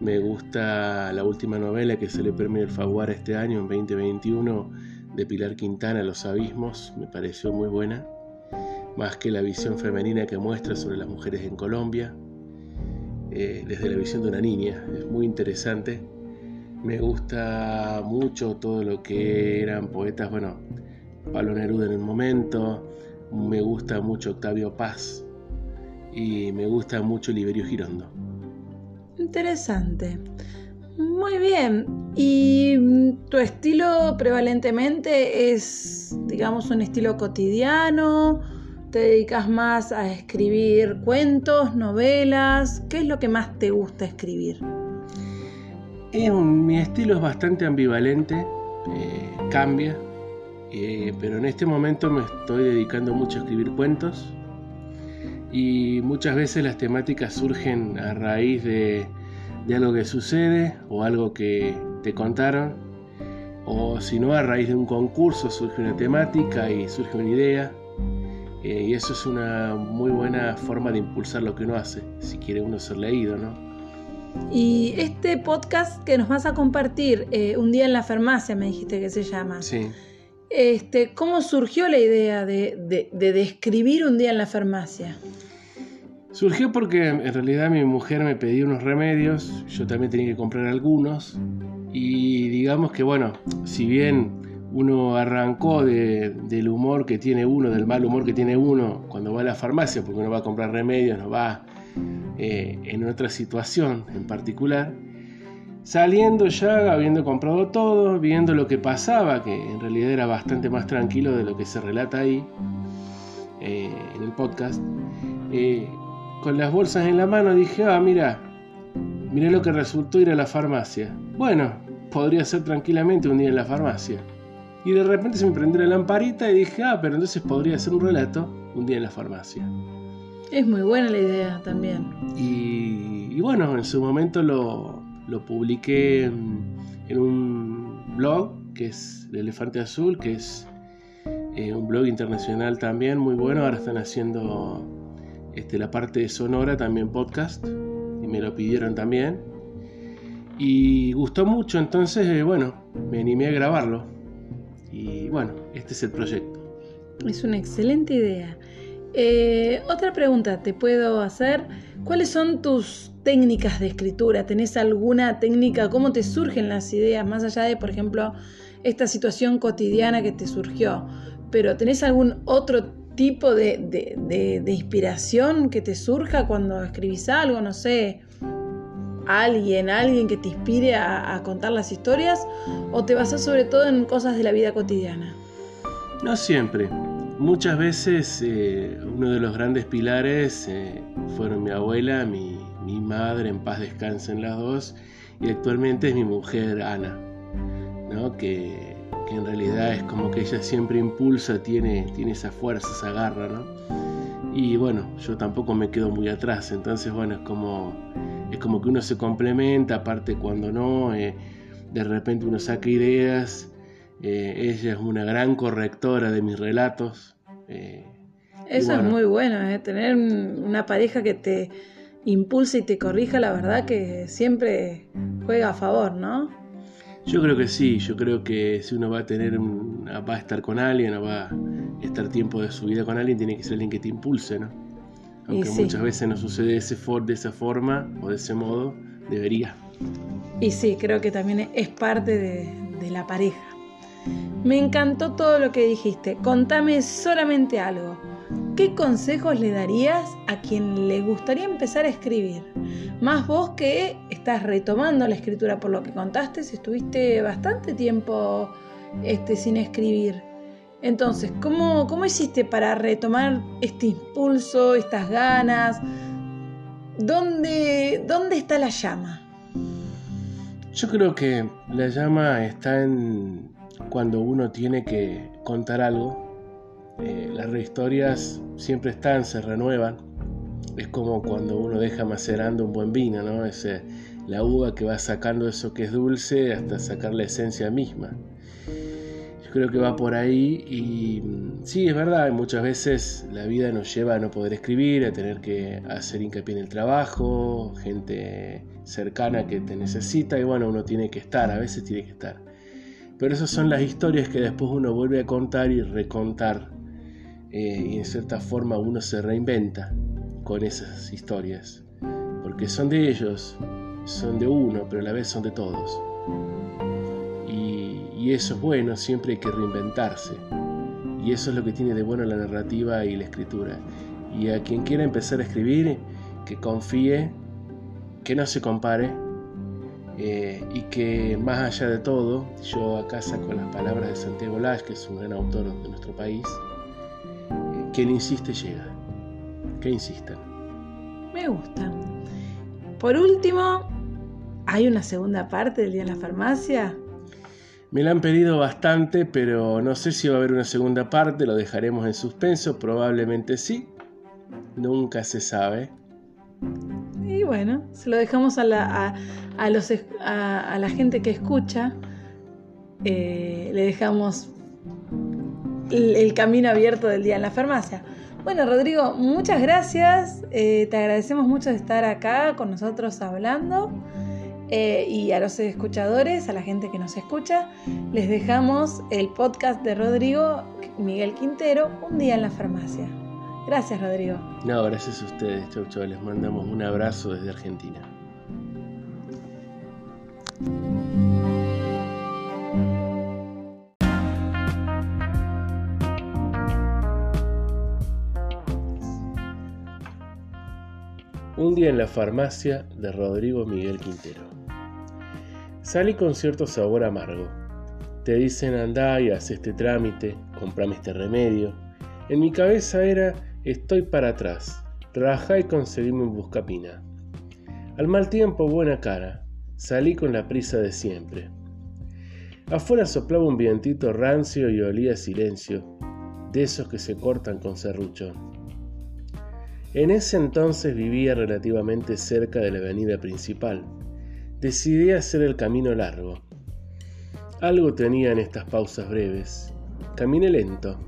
me gusta la última novela que se le premio el Faguar este año, en 2021, de Pilar Quintana, Los Abismos, me pareció muy buena, más que la visión femenina que muestra sobre las mujeres en Colombia, eh, desde la visión de una niña, es muy interesante. Me gusta mucho todo lo que eran poetas, bueno, Pablo Neruda en el momento, me gusta mucho Octavio Paz y me gusta mucho Liberio Girondo. Interesante. Muy bien. ¿Y tu estilo prevalentemente es, digamos, un estilo cotidiano? ¿Te dedicas más a escribir cuentos, novelas? ¿Qué es lo que más te gusta escribir? mi estilo es bastante ambivalente, eh, cambia, eh, pero en este momento me estoy dedicando mucho a escribir cuentos y muchas veces las temáticas surgen a raíz de, algo que sucede o algo que te contaron o si no a raíz de un concurso surge una temática y surge una idea eh, y eso es una muy buena forma de impulsar lo que uno hace si quiere uno ser leído, ¿no? Y este podcast que nos vas a compartir, eh, Un día en la farmacia, me dijiste que se llama. Sí. Este, ¿Cómo surgió la idea de, de describir un día en la farmacia? Surgió porque en realidad mi mujer me pedía unos remedios, yo también tenía que comprar algunos y digamos que bueno, si bien uno arrancó del humor que tiene uno, del mal humor que tiene uno cuando va a la farmacia, porque uno va a comprar remedios, no va eh, en otra situación en particular, saliendo ya, habiendo comprado todo, viendo lo que pasaba, que en realidad era bastante más tranquilo de lo que se relata ahí eh, en el podcast, eh, con las bolsas en la mano dije, ah, mira, mira lo que resultó ir a la farmacia. Bueno, podría ser tranquilamente un día en la farmacia. Y de repente se me prendió la lamparita y dije, ah, pero entonces podría ser un relato un día en la farmacia. Es muy buena la idea también. Y, bueno, en su momento lo, publiqué en, un blog que es El Elefante Azul, que es eh, un blog internacional también muy bueno. Ahora están haciendo este, la parte Sonora, también podcast, y me lo pidieron también. Y gustó mucho, entonces, eh, bueno, me animé a grabarlo. Y bueno, este es el proyecto. Es una excelente idea. Eh, otra pregunta te puedo hacer. ¿Cuáles son tus técnicas de escritura? ¿Tenés alguna técnica? ¿Cómo te surgen las ideas? Más allá de, por ejemplo, esta situación cotidiana que te surgió. Pero ¿tenés algún otro tipo de, de inspiración que te surja cuando escribís algo? No sé, alguien, alguien que te inspire a, contar las historias o te basas sobre todo en cosas de la vida cotidiana? No siempre. Muchas veces eh, uno de los grandes pilares eh, fueron mi abuela, mi, madre, en paz descansen las dos, y actualmente es mi mujer Ana, ¿no? que, en realidad es como que ella siempre impulsa, tiene, tiene esa fuerza, esa garra, ¿no? Y bueno, yo tampoco me quedo muy atrás, entonces bueno, es como es como que uno se complementa, aparte cuando no, eh, de repente uno saca ideas, eh, ella es una gran correctora de mis relatos. Eh, Eso es muy bueno, tener una pareja que te impulse y te corrija, la verdad que siempre juega a favor, ¿no? Yo creo que sí, yo creo que si uno va a tener, va a estar con alguien o va a estar tiempo de su vida con alguien, tiene que ser alguien que te impulse, ¿no? Aunque muchas veces no sucede de, ese de esa forma o de ese modo, debería. Y sí, creo que también es parte de, de la pareja. Me encantó todo lo que dijiste. Contame solamente algo. ¿Qué consejos le darías a quien le gustaría empezar a escribir? Más vos que estás retomando la escritura por lo que contaste, si estuviste bastante tiempo este, sin escribir. Entonces, ¿cómo, ¿cómo hiciste para retomar este impulso, estas ganas? ¿Dónde, ¿Dónde está la llama? Yo creo que la llama está en cuando uno tiene que contar algo. Eh, las historias siempre están, se renuevan. Es como cuando uno deja macerando un buen vino, ¿no? Es la uva que va sacando eso que es dulce hasta sacar la esencia misma creo que va por ahí y mm, sí, es verdad, muchas veces la vida nos lleva a no poder escribir, a tener que hacer hincapié en el trabajo, gente cercana que te necesita y bueno, uno tiene que estar, a veces tiene que estar. Pero esas son las historias que después uno vuelve a contar y recontar eh, y en cierta forma uno se reinventa con esas historias, porque son de ellos, son de uno, pero a la vez son de todos. Y eso es bueno, siempre hay que reinventarse. Y eso es lo que tiene de bueno la narrativa y la escritura. Y a quien quiera empezar a escribir, que confíe, que no se compare eh, y que más allá de todo, yo acá saco las palabras de Santiago Lash, que es un gran autor de nuestro país, quien insiste llega, que insistan. Me gusta. Por último, ¿hay una segunda parte del Día de la Farmacia? Me la han pedido bastante, pero no sé si va a haber una segunda parte, lo dejaremos en suspenso, probablemente sí, nunca se sabe. Y bueno, se lo dejamos a la, a, los, a, la gente que escucha, eh, le dejamos el, camino abierto del día en la farmacia. Bueno, Rodrigo, muchas gracias. Eh, te agradecemos mucho de estar acá con nosotros hablando. Eh, y a los escuchadores, a la gente que nos escucha, les dejamos el podcast de Rodrigo Miguel Quintero, Un día en la farmacia. Gracias, Rodrigo. No, gracias a ustedes, chau, chau. Les mandamos un abrazo desde Argentina. Un día en la farmacia de Rodrigo Miguel Quintero. Salí con cierto sabor amargo. Te dicen andá y haz este trámite, comprame este remedio. En mi cabeza era estoy para atrás, trabajá y conseguime un buscapina. Al mal tiempo, buena cara, salí con la prisa de siempre. Afuera soplaba un vientito rancio y olía silencio, de esos que se cortan con serrucho. En ese entonces vivía relativamente cerca de la avenida principal. Decidí hacer el camino largo. Algo tenía en estas pausas breves. Caminé lento.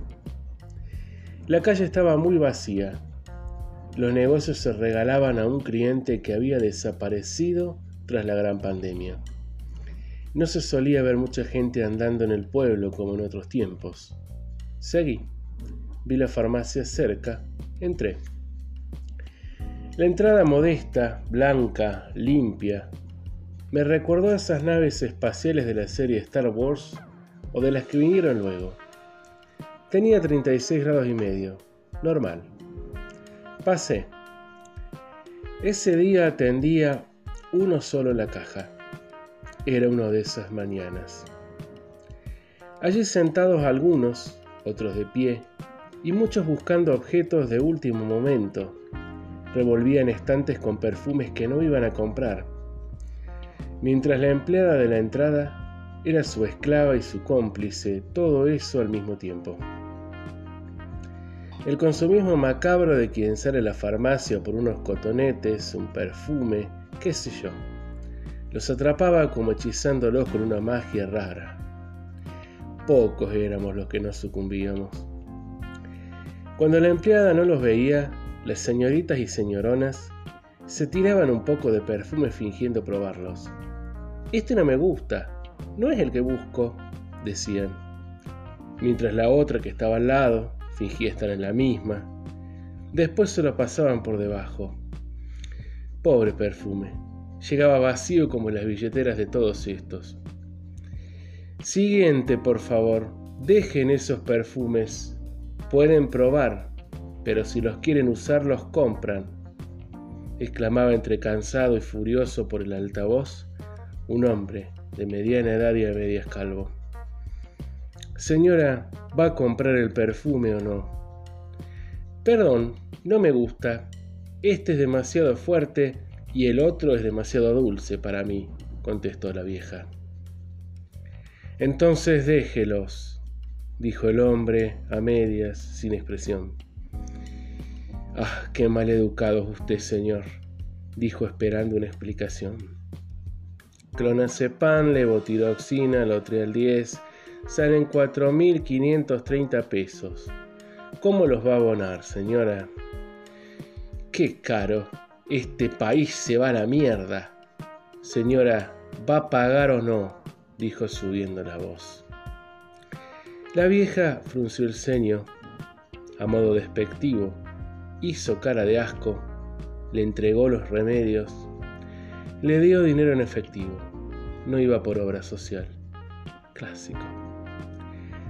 La calle estaba muy vacía. Los negocios se regalaban a un cliente que había desaparecido tras la gran pandemia. No se solía ver mucha gente andando en el pueblo como en otros tiempos. Seguí. Vi la farmacia cerca. Entré. La entrada modesta, blanca, limpia, me recordó a esas naves espaciales de la serie Star Wars o de las que vinieron luego. Tenía 36 grados y medio, normal. Pasé. Ese día atendía uno solo la caja. Era una de esas mañanas. Allí sentados algunos, otros de pie, y muchos buscando objetos de último momento, revolvían estantes con perfumes que no iban a comprar, mientras la empleada de la entrada era su esclava y su cómplice, todo eso al mismo tiempo. El consumismo macabro de quien sale a la farmacia por unos cotonetes, un perfume, qué sé yo, los atrapaba como hechizándolos con una magia rara. Pocos éramos los que no sucumbíamos. Cuando la empleada no los veía, las señoritas y señoronas se tiraban un poco de perfume fingiendo probarlos. Este no me gusta, no es el que busco, decían, mientras la otra que estaba al lado fingía estar en la misma. Después se lo pasaban por debajo. Pobre perfume, llegaba vacío como las billeteras de todos estos. Siguiente, por favor, dejen esos perfumes. Pueden probar, pero si los quieren usar los compran, exclamaba entre cansado y furioso por el altavoz un hombre de mediana edad y a medias calvo. Señora, ¿va a comprar el perfume o no? Perdón, no me gusta. Este es demasiado fuerte y el otro es demasiado dulce para mí, contestó la vieja. Entonces déjelos, dijo el hombre a medias, sin expresión. Ah, qué mal educado es usted, señor, dijo esperando una explicación. Clonazepam, levotiroxina, Lotrial 10, salen 4.530 pesos. ¿Cómo los va a abonar, señora? Qué caro. Este país se va a la mierda. Señora, ¿va a pagar o no? dijo subiendo la voz. La vieja frunció el ceño, a modo despectivo, hizo cara de asco, le entregó los remedios, le dio dinero en efectivo, no iba por obra social. Clásico.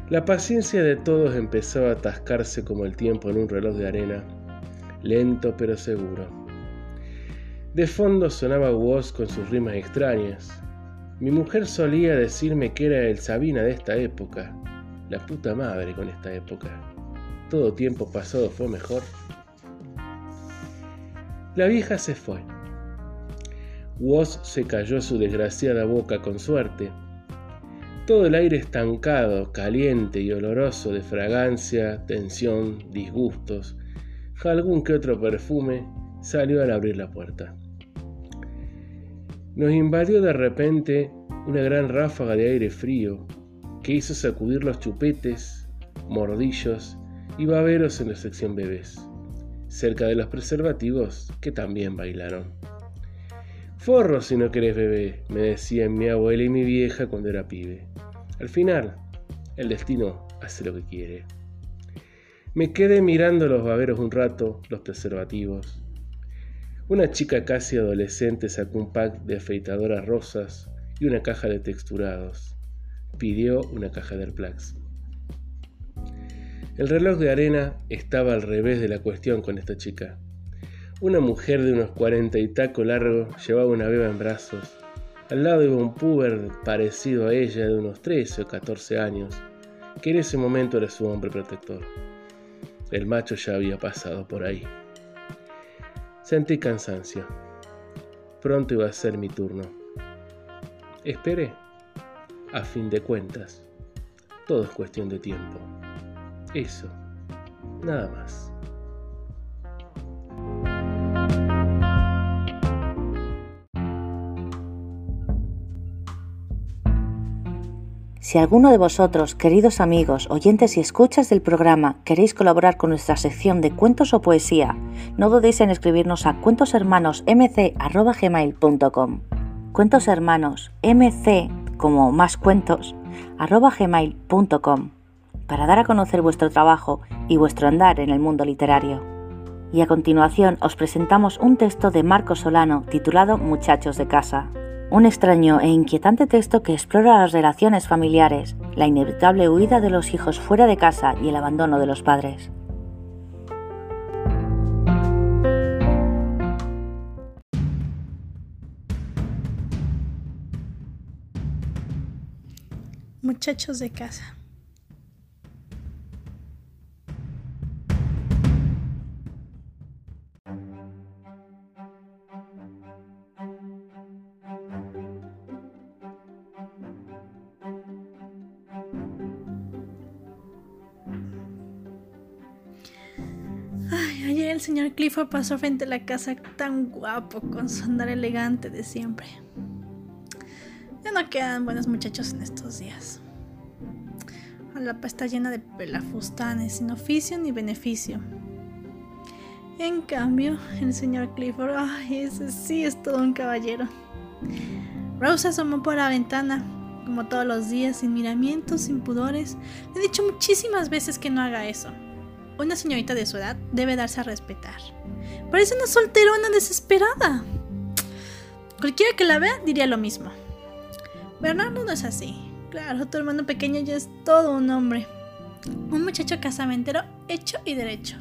La paciencia de todos empezaba a atascarse como el tiempo en un reloj de arena, lento pero seguro. De fondo sonaba Woz con sus rimas extrañas. Mi mujer solía decirme que era el Sabina de esta época. La puta madre con esta época. Todo tiempo pasado fue mejor. La vieja se fue. Woz se cayó su desgraciada boca con suerte. Todo el aire estancado, caliente y oloroso de fragancia, tensión, disgustos, algún que otro perfume, salió al abrir la puerta. Nos invadió de repente una gran ráfaga de aire frío que hizo sacudir los chupetes, mordillos y baberos en la sección bebés, cerca de los preservativos que también bailaron. Forro si no querés bebé, me decían mi abuela y mi vieja cuando era pibe. Al final, el destino hace lo que quiere. Me quedé mirando los baberos un rato, los preservativos. Una chica casi adolescente sacó un pack de afeitadoras rosas y una caja de texturados. Pidió una caja de Airplax. El reloj de arena estaba al revés de la cuestión con esta chica. Una mujer de unos cuarenta y taco largo llevaba una beba en brazos. Al lado iba un puber parecido a ella de unos 13 o 14 años, que en ese momento era su hombre protector. El macho ya había pasado por ahí. Sentí cansancio. Pronto iba a ser mi turno. Esperé. A fin de cuentas, todo es cuestión de tiempo. Eso, nada más. Si alguno de vosotros, queridos amigos, oyentes y escuchas del programa, queréis colaborar con nuestra sección de cuentos o poesía, no dudéis en escribirnos a cuentoshermanosmc.gmail.com Cuentos Hermanos, mc, como más cuentos, para dar a conocer vuestro trabajo y vuestro andar en el mundo literario. Y a continuación os presentamos un texto de Marco Solano titulado Muchachos de casa. Un extraño e inquietante texto que explora las relaciones familiares, la inevitable huida de los hijos fuera de casa y el abandono de los padres. Muchachos de casa. El señor Clifford pasó frente a la casa tan guapo con su andar elegante de siempre. Ya no quedan buenos muchachos en estos días. La está llena de pelafustanes, sin oficio ni beneficio. En cambio, el señor Clifford, ay, ese sí es todo un caballero. Rose asomó por la ventana, como todos los días, sin miramientos, sin pudores. Le he dicho muchísimas veces que no haga eso. Una señorita de su edad debe darse a respetar. Parece una solterona desesperada. Cualquiera que la vea diría lo mismo. Bernardo no es así. Claro, tu hermano pequeño ya es todo un hombre. Un muchacho casamentero hecho y derecho.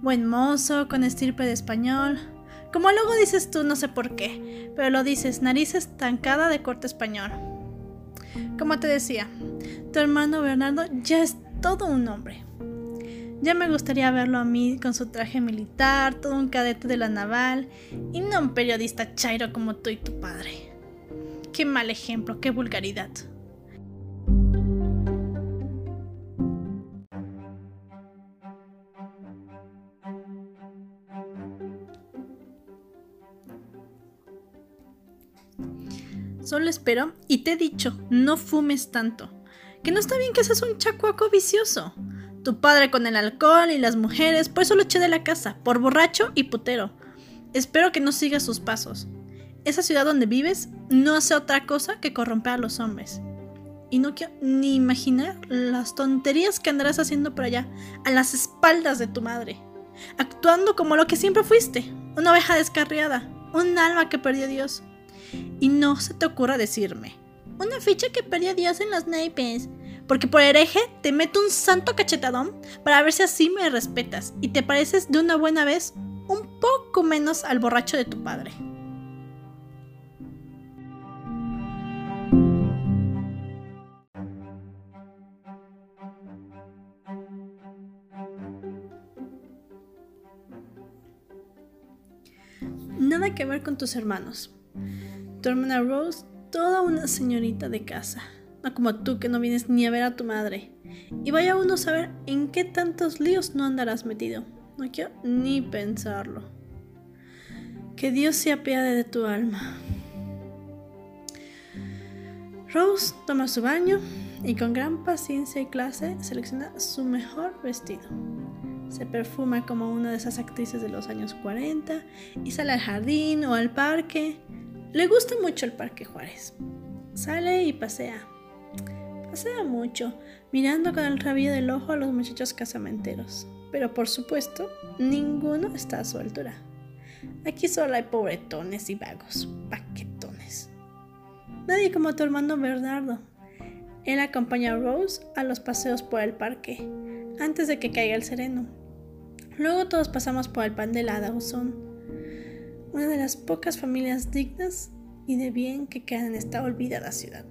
Buen mozo, con estirpe de español. Como luego dices tú, no sé por qué, pero lo dices, nariz estancada de corte español. Como te decía, tu hermano Bernardo ya es todo un hombre. Ya me gustaría verlo a mí con su traje militar, todo un cadete de la naval, y no un periodista chairo como tú y tu padre. Qué mal ejemplo, qué vulgaridad. Solo espero, y te he dicho, no fumes tanto. Que no está bien que seas un chacuaco vicioso. Tu padre con el alcohol y las mujeres, por eso lo eché de la casa, por borracho y putero. Espero que no sigas sus pasos. Esa ciudad donde vives no hace otra cosa que corromper a los hombres. Y no quiero ni imaginar las tonterías que andarás haciendo por allá, a las espaldas de tu madre. Actuando como lo que siempre fuiste, una oveja descarriada, un alma que perdió a Dios. Y no se te ocurra decirme, una ficha que perdió a Dios en los naipes, porque por hereje te meto un santo cachetadón para ver si así me respetas y te pareces de una buena vez un poco menos al borracho de tu padre. Nada que ver con tus hermanos. Tu hermana Rose, toda una señorita de casa no como tú que no vienes ni a ver a tu madre. Y vaya uno a saber en qué tantos líos no andarás metido. No quiero ni pensarlo. Que Dios se apiade de tu alma. Rose toma su baño y con gran paciencia y clase selecciona su mejor vestido. Se perfuma como una de esas actrices de los años 40 y sale al jardín o al parque. Le gusta mucho el Parque Juárez. Sale y pasea. Pasea mucho, mirando con el rabillo del ojo a los muchachos casamenteros. Pero por supuesto, ninguno está a su altura. Aquí solo hay pobretones y vagos, paquetones. Nadie como tu hermano Bernardo. Él acompaña a Rose a los paseos por el parque, antes de que caiga el sereno. Luego todos pasamos por el pan de la Dawson, una de las pocas familias dignas y de bien que quedan en esta olvidada ciudad.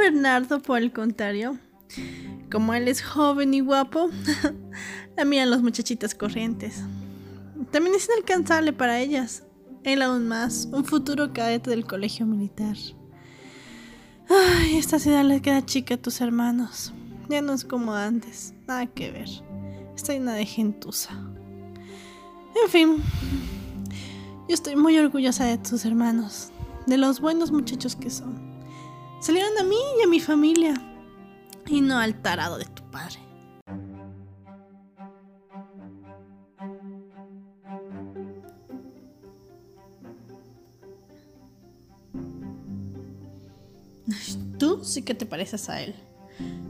Bernardo, por el contrario, como él es joven y guapo, la miran los muchachitas corrientes. También es inalcanzable para ellas. Él aún más, un futuro cadete del colegio militar. Ay, esta ciudad le queda chica a tus hermanos. Ya no es como antes, nada que ver. Está llena de gentuza. En fin, yo estoy muy orgullosa de tus hermanos, de los buenos muchachos que son. Salieron a mí y a mi familia, y no al tarado de tu padre. Tú sí que te pareces a él.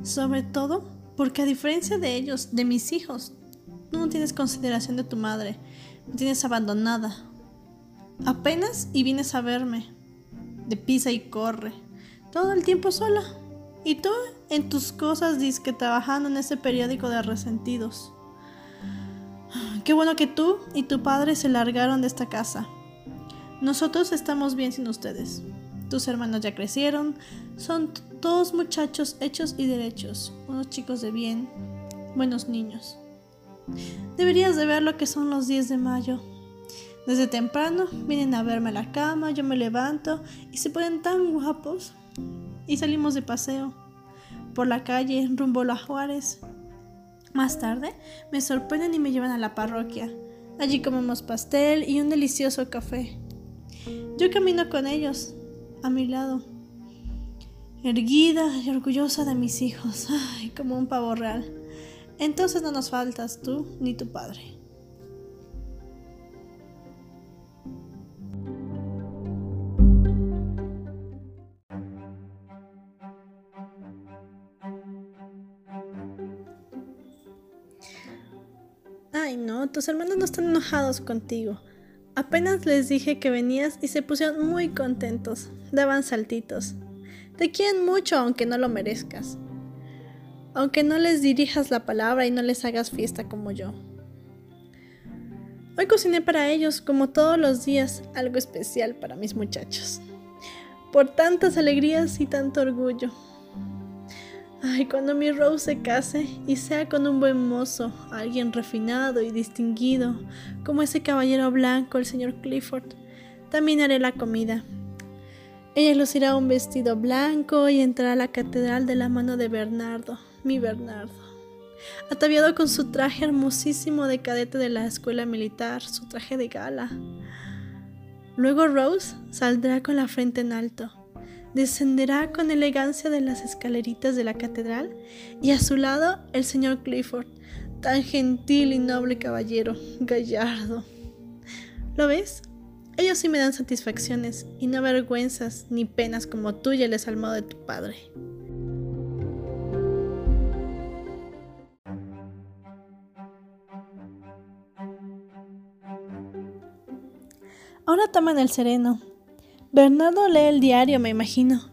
Sobre todo porque a diferencia de ellos, de mis hijos, tú no tienes consideración de tu madre. Me tienes abandonada. Apenas y vienes a verme. De pisa y corre. Todo el tiempo sola. Y tú en tus cosas que trabajando en ese periódico de resentidos. Qué bueno que tú y tu padre se largaron de esta casa. Nosotros estamos bien sin ustedes. Tus hermanos ya crecieron, son todos muchachos hechos y derechos, unos chicos de bien, buenos niños. Deberías de ver lo que son los 10 de mayo. Desde temprano vienen a verme a la cama, yo me levanto y se ponen tan guapos. Y salimos de paseo por la calle rumbo a Juárez. Más tarde me sorprenden y me llevan a la parroquia. Allí comemos pastel y un delicioso café. Yo camino con ellos, a mi lado, erguida y orgullosa de mis hijos, ay, como un pavo real. Entonces no nos faltas tú ni tu padre. Hermanos no están enojados contigo. Apenas les dije que venías y se pusieron muy contentos, daban saltitos. Te quieren mucho aunque no lo merezcas. Aunque no les dirijas la palabra y no les hagas fiesta como yo. Hoy cociné para ellos, como todos los días, algo especial para mis muchachos. Por tantas alegrías y tanto orgullo. Ay, cuando mi Rose se case y sea con un buen mozo, alguien refinado y distinguido, como ese caballero blanco, el señor Clifford, también haré la comida. Ella lucirá un vestido blanco y entrará a la catedral de la mano de Bernardo, mi Bernardo, ataviado con su traje hermosísimo de cadete de la escuela militar, su traje de gala. Luego Rose saldrá con la frente en alto descenderá con elegancia de las escaleritas de la catedral y a su lado el señor Clifford, tan gentil y noble caballero, gallardo. ¿Lo ves? Ellos sí me dan satisfacciones y no vergüenzas ni penas como tú y el desalmado de tu padre. Ahora toman el sereno, Bernardo lee el diario, me imagino.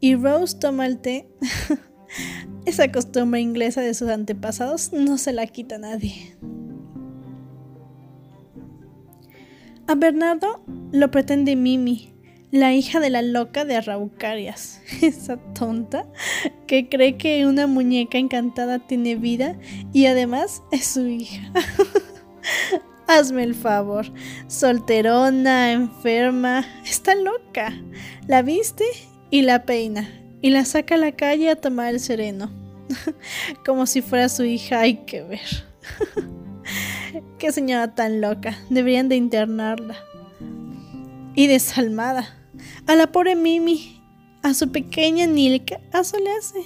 Y Rose toma el té. Esa costumbre inglesa de sus antepasados no se la quita nadie. A Bernardo lo pretende Mimi, la hija de la loca de Arraucarias. Esa tonta que cree que una muñeca encantada tiene vida y además es su hija. Hazme el favor. Solterona, enferma, está loca. La viste y la peina. Y la saca a la calle a tomar el sereno. Como si fuera su hija, hay que ver. Qué señora tan loca. Deberían de internarla. y desalmada. A la pobre Mimi, a su pequeña Nilka, a eso le hace.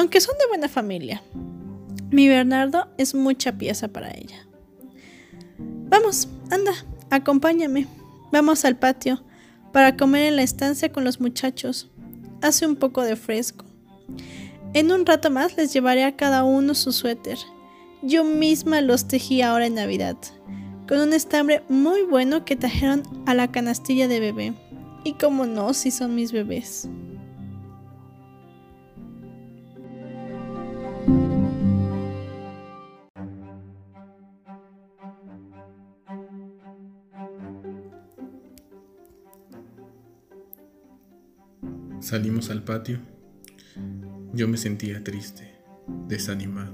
Aunque son de buena familia, mi Bernardo es mucha pieza para ella. Vamos, anda, acompáñame. Vamos al patio para comer en la estancia con los muchachos. Hace un poco de fresco. En un rato más les llevaré a cada uno su suéter. Yo misma los tejí ahora en Navidad, con un estambre muy bueno que trajeron a la canastilla de bebé. Y como no, si son mis bebés. Salimos al patio. Yo me sentía triste, desanimado,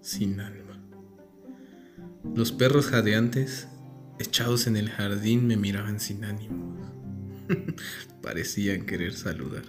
sin alma. Los perros jadeantes, echados en el jardín, me miraban sin ánimo. Parecían querer saludar.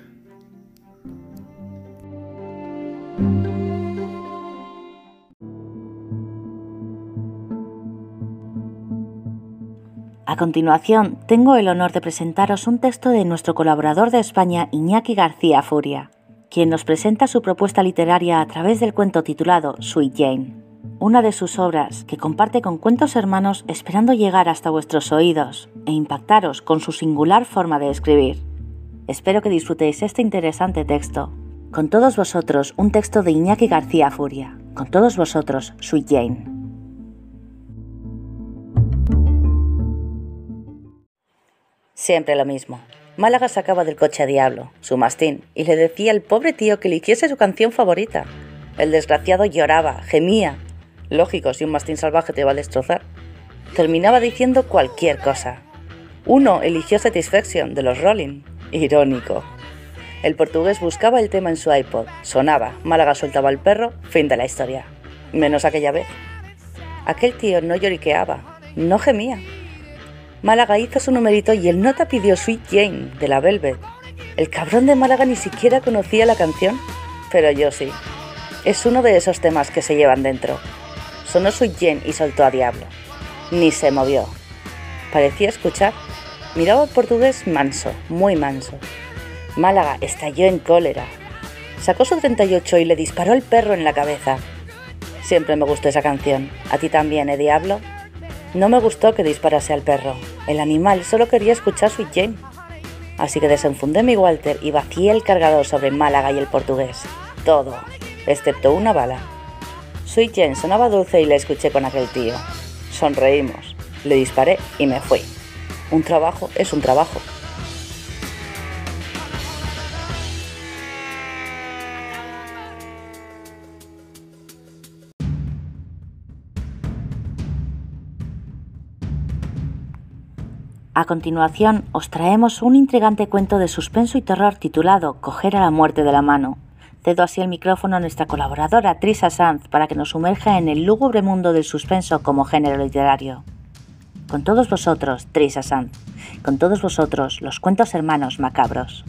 A continuación, tengo el honor de presentaros un texto de nuestro colaborador de España, Iñaki García Furia, quien nos presenta su propuesta literaria a través del cuento titulado Sweet Jane, una de sus obras que comparte con Cuentos Hermanos esperando llegar hasta vuestros oídos e impactaros con su singular forma de escribir. Espero que disfrutéis este interesante texto. Con todos vosotros, un texto de Iñaki García Furia. Con todos vosotros, Sweet Jane. Siempre lo mismo. Málaga sacaba del coche a Diablo, su mastín, y le decía al pobre tío que eligiese su canción favorita. El desgraciado lloraba, gemía. Lógico, si un mastín salvaje te va a destrozar. Terminaba diciendo cualquier cosa. Uno eligió Satisfaction de los Rolling. Irónico. El portugués buscaba el tema en su iPod, sonaba, Málaga soltaba al perro, fin de la historia. Menos aquella vez. Aquel tío no lloriqueaba, no gemía, Málaga hizo su numerito y el nota pidió Sweet Jane de la Velvet. El cabrón de Málaga ni siquiera conocía la canción, pero yo sí. Es uno de esos temas que se llevan dentro. Sonó Sweet Jane y soltó a Diablo. Ni se movió. Parecía escuchar. Miraba al portugués manso, muy manso. Málaga estalló en cólera. Sacó su 38 y le disparó el perro en la cabeza. Siempre me gustó esa canción. ¿A ti también, eh, Diablo? No me gustó que disparase al perro. El animal solo quería escuchar Sweet Jane. Así que desenfundé mi Walter y vacié el cargador sobre Málaga y el portugués. Todo, excepto una bala. Sweet Jane sonaba dulce y la escuché con aquel tío. Sonreímos. Le disparé y me fui. Un trabajo es un trabajo. A continuación, os traemos un intrigante cuento de suspenso y terror titulado Coger a la muerte de la mano. Cedo así el micrófono a nuestra colaboradora Trisa Sanz para que nos sumerja en el lúgubre mundo del suspenso como género literario. Con todos vosotros, Trisa Sanz. Con todos vosotros, los cuentos hermanos macabros.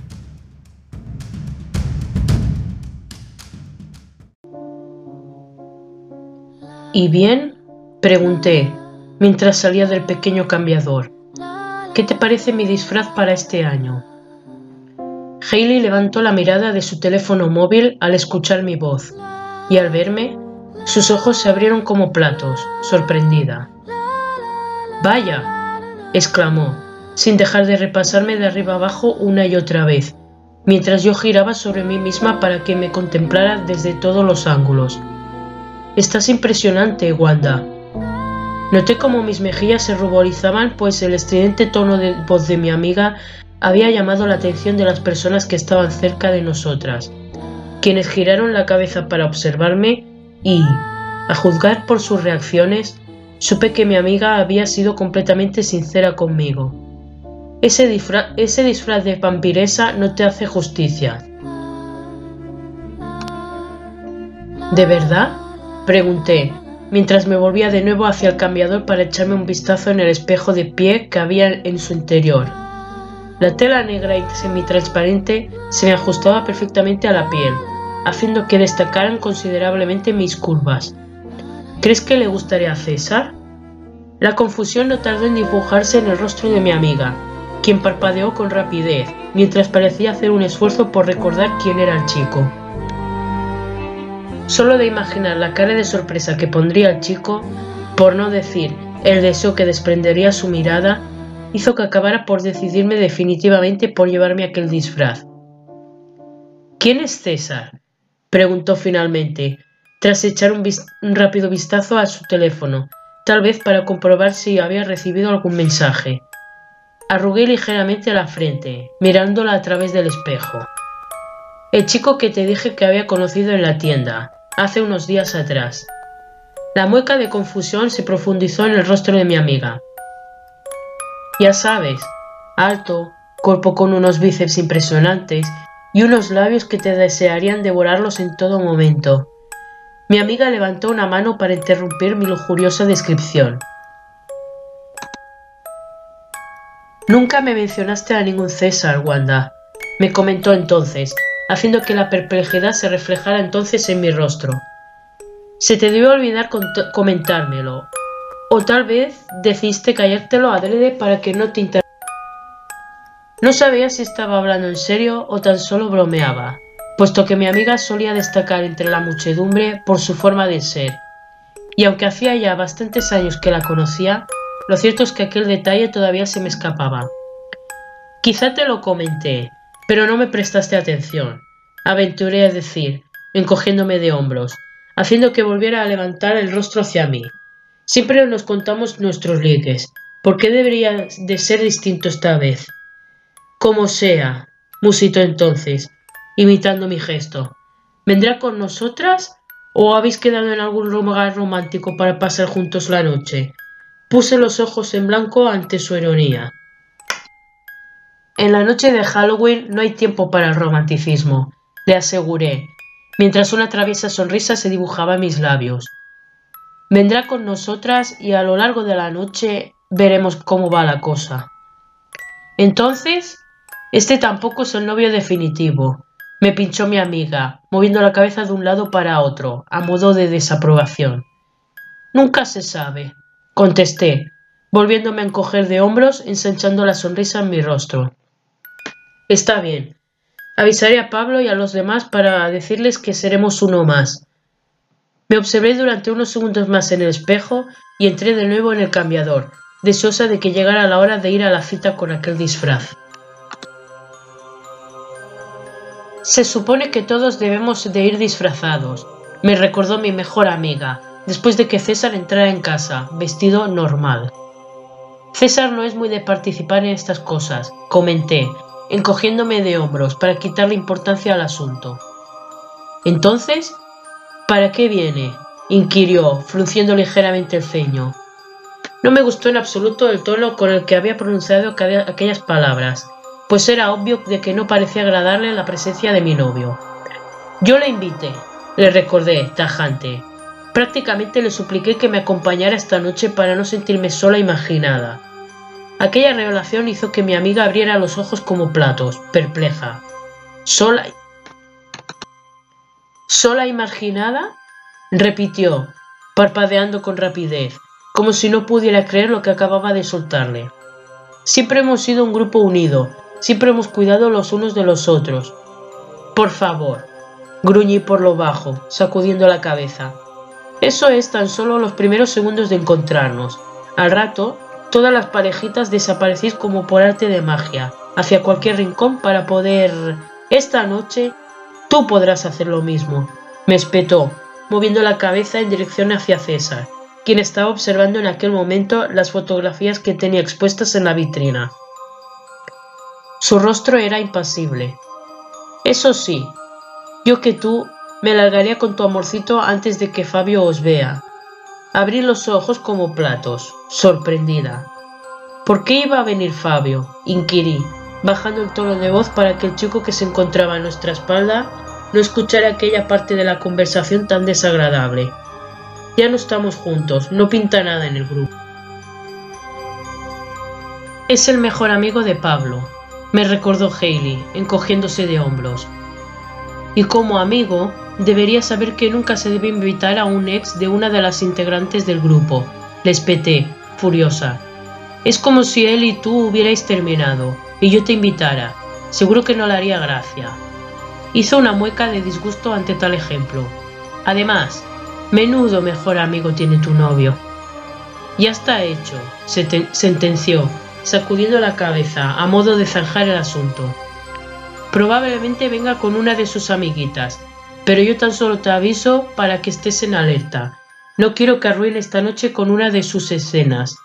¿Y bien? Pregunté, mientras salía del pequeño cambiador. ¿Qué te parece mi disfraz para este año? Hailey levantó la mirada de su teléfono móvil al escuchar mi voz, y al verme, sus ojos se abrieron como platos, sorprendida. Vaya, exclamó, sin dejar de repasarme de arriba abajo una y otra vez, mientras yo giraba sobre mí misma para que me contemplara desde todos los ángulos. Estás impresionante, Wanda, Noté cómo mis mejillas se ruborizaban, pues el estridente tono de voz de mi amiga había llamado la atención de las personas que estaban cerca de nosotras, quienes giraron la cabeza para observarme y, a juzgar por sus reacciones, supe que mi amiga había sido completamente sincera conmigo. Ese, ese disfraz de vampiresa no te hace justicia. ¿De verdad? Pregunté, mientras me volvía de nuevo hacia el cambiador para echarme un vistazo en el espejo de pie que había en su interior. La tela negra y semitransparente se me ajustaba perfectamente a la piel, haciendo que destacaran considerablemente mis curvas. ¿Crees que le gustaría a César? La confusión no tardó en dibujarse en el rostro de mi amiga, quien parpadeó con rapidez, mientras parecía hacer un esfuerzo por recordar quién era el chico. Solo de imaginar la cara de sorpresa que pondría el chico, por no decir el deseo que desprendería su mirada, hizo que acabara por decidirme definitivamente por llevarme aquel disfraz. ¿Quién es César? preguntó finalmente, tras echar un, un, rápido vistazo a su teléfono, tal vez para comprobar si había recibido algún mensaje. Arrugué ligeramente la frente, mirándola a través del espejo. El chico que te dije que había conocido en la tienda, hace unos días atrás. La mueca de confusión se profundizó en el rostro de mi amiga. Ya sabes, alto, cuerpo con unos bíceps impresionantes y unos labios que te desearían devorarlos en todo momento. Mi amiga levantó una mano para interrumpir mi lujuriosa descripción. Nunca me mencionaste a ningún César, Wanda, me comentó entonces, haciendo que la perplejidad se reflejara entonces en mi rostro. Se te debió olvidar comentármelo, o tal vez decidiste callártelo adrede para que no te inter no sabía si estaba hablando en serio o tan solo bromeaba, puesto que mi amiga solía destacar entre la muchedumbre por su forma de ser, y aunque hacía ya bastantes años que la conocía, lo cierto es que aquel detalle todavía se me escapaba. Quizá te lo comenté, pero no me prestaste atención, aventuré a decir, encogiéndome de hombros, haciendo que volviera a levantar el rostro hacia mí. Siempre nos contamos nuestros ligues. ¿Por qué debería de ser distinto esta vez? Como sea, musitó entonces, imitando mi gesto. ¿Vendrá con nosotras o habéis quedado en algún lugar romántico para pasar juntos la noche? Puse los ojos en blanco ante su ironía. En la noche de Halloween no hay tiempo para el romanticismo, le aseguré, mientras una traviesa sonrisa se dibujaba en mis labios. Vendrá con nosotras y a lo largo de la noche veremos cómo va la cosa. Entonces, este tampoco es el novio definitivo. Me pinchó mi amiga, moviendo la cabeza de un lado para otro, a modo de desaprobación. Nunca se sabe, contesté, volviéndome a encoger de hombros, ensanchando la sonrisa en mi rostro. Está bien. Avisaré a Pablo y a los demás para decirles que seremos uno más. Me observé durante unos segundos más en el espejo y entré de nuevo en el cambiador, deseosa de que llegara la hora de ir a la cita con aquel disfraz. Se supone que todos debemos de ir disfrazados, me recordó mi mejor amiga, después de que César entrara en casa, vestido normal. César no es muy de participar en estas cosas, comenté, encogiéndome de hombros para quitarle importancia al asunto. Entonces, ¿para qué viene? inquirió, frunciendo ligeramente el ceño. No me gustó en absoluto el tono con el que había pronunciado aquellas palabras, pues era obvio de que no parecía agradarle la presencia de mi novio. Yo le invité, le recordé, tajante. Prácticamente le supliqué que me acompañara esta noche para no sentirme sola imaginada. Aquella revelación hizo que mi amiga abriera los ojos como platos, perpleja. ¿Sola? ¿Sola imaginada? repitió, parpadeando con rapidez, como si no pudiera creer lo que acababa de soltarle. Siempre hemos sido un grupo unido, siempre hemos cuidado los unos de los otros. Por favor, gruñí por lo bajo, sacudiendo la cabeza. Eso es tan solo los primeros segundos de encontrarnos. Al rato, todas las parejitas desaparecís como por arte de magia, hacia cualquier rincón para poder... Esta noche, tú podrás hacer lo mismo. Me espetó, moviendo la cabeza en dirección hacia César, quien estaba observando en aquel momento las fotografías que tenía expuestas en la vitrina. Su rostro era impasible. Eso sí, yo que tú me largaría con tu amorcito antes de que Fabio os vea. Abrí los ojos como platos, sorprendida. ¿Por qué iba a venir Fabio? inquirí, bajando el tono de voz para que el chico que se encontraba a nuestra espalda no escuchara aquella parte de la conversación tan desagradable. Ya no estamos juntos, no pinta nada en el grupo. Es el mejor amigo de Pablo, me recordó Haley, encogiéndose de hombros. Y como amigo, debería saber que nunca se debe invitar a un ex de una de las integrantes del grupo. Le espeté, furiosa. Es como si él y tú hubierais terminado, y yo te invitara. Seguro que no le haría gracia. Hizo una mueca de disgusto ante tal ejemplo. Además, menudo mejor amigo tiene tu novio. Ya está hecho, sentenció, sacudiendo la cabeza a modo de zanjar el asunto. Probablemente venga con una de sus amiguitas, pero yo tan solo te aviso para que estés en alerta. No quiero que arruine esta noche con una de sus escenas.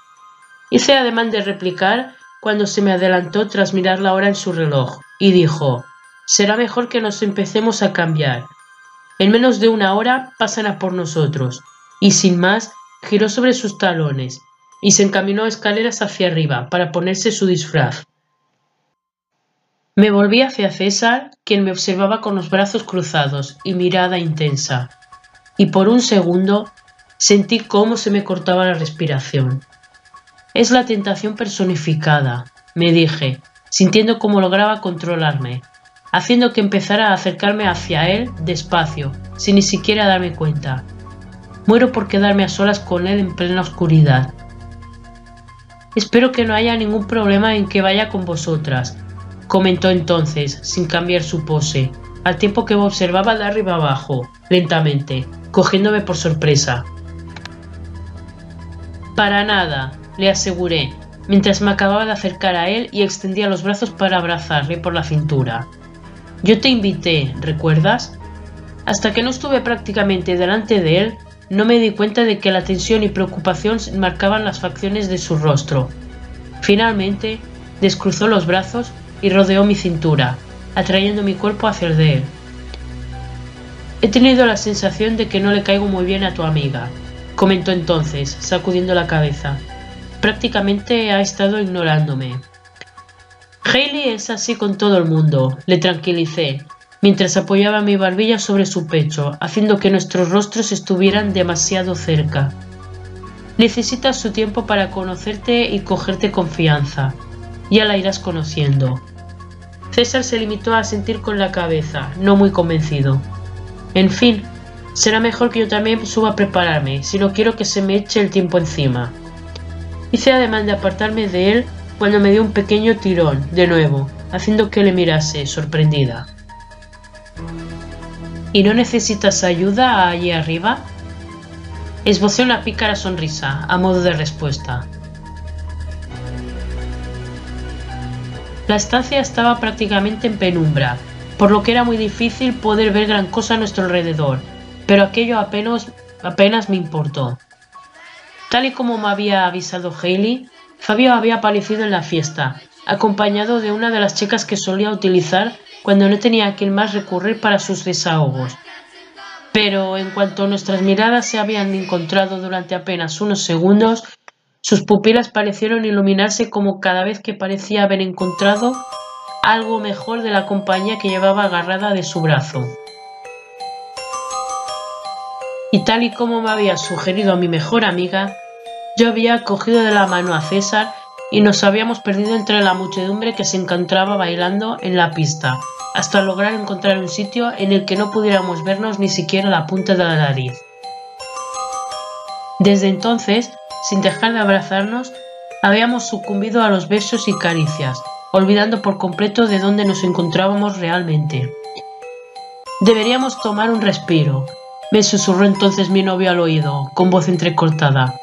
Hice ademán de replicar cuando se me adelantó tras mirar la hora en su reloj, y dijo Será mejor que nos empecemos a cambiar. En menos de una hora pasan a por nosotros. Y sin más, giró sobre sus talones y se encaminó escaleras hacia arriba para ponerse su disfraz. Me volví hacia César, quien me observaba con los brazos cruzados y mirada intensa, y por un segundo sentí cómo se me cortaba la respiración. Es la tentación personificada, me dije, sintiendo cómo lograba controlarme, haciendo que empezara a acercarme hacia él despacio, sin ni siquiera darme cuenta. Muero por quedarme a solas con él en plena oscuridad. Espero que no haya ningún problema en que vaya con vosotras, comentó entonces, sin cambiar su pose, al tiempo que me observaba de arriba abajo, lentamente, cogiéndome por sorpresa. Para nada, le aseguré, mientras me acababa de acercar a él y extendía los brazos para abrazarle por la cintura. Yo te invité, ¿recuerdas? Hasta que no estuve prácticamente delante de él, no me di cuenta de que la tensión y preocupación marcaban las facciones de su rostro. Finalmente, descruzó los brazos y rodeó mi cintura, atrayendo mi cuerpo hacia el de él. He tenido la sensación de que no le caigo muy bien a tu amiga, comentó entonces, sacudiendo la cabeza. Prácticamente ha estado ignorándome. Hailey es así con todo el mundo, le tranquilicé, mientras apoyaba mi barbilla sobre su pecho, haciendo que nuestros rostros estuvieran demasiado cerca. Necesitas su tiempo para conocerte y cogerte confianza. Ya la irás conociendo. César se limitó a sentir con la cabeza, no muy convencido. En fin, será mejor que yo también suba a prepararme, si no quiero que se me eche el tiempo encima. Hice además de apartarme de él cuando me dio un pequeño tirón, de nuevo, haciendo que le mirase, sorprendida. ¿Y no necesitas ayuda allí arriba? Esbocé una pícara sonrisa, a modo de respuesta. La estancia estaba prácticamente en penumbra, por lo que era muy difícil poder ver gran cosa a nuestro alrededor, pero aquello apenas, apenas me importó. Tal y como me había avisado Haley, Fabio había aparecido en la fiesta, acompañado de una de las chicas que solía utilizar cuando no tenía a quien más recurrir para sus desahogos. Pero en cuanto nuestras miradas se habían encontrado durante apenas unos segundos, sus pupilas parecieron iluminarse como cada vez que parecía haber encontrado algo mejor de la compañía que llevaba agarrada de su brazo. Y tal y como me había sugerido mi mejor amiga, yo había cogido de la mano a César y nos habíamos perdido entre la muchedumbre que se encontraba bailando en la pista, hasta lograr encontrar un sitio en el que no pudiéramos vernos ni siquiera la punta de la nariz. Desde entonces, sin dejar de abrazarnos, habíamos sucumbido a los besos y caricias, olvidando por completo de dónde nos encontrábamos realmente. Deberíamos tomar un respiro, me susurró entonces mi novio al oído, con voz entrecortada.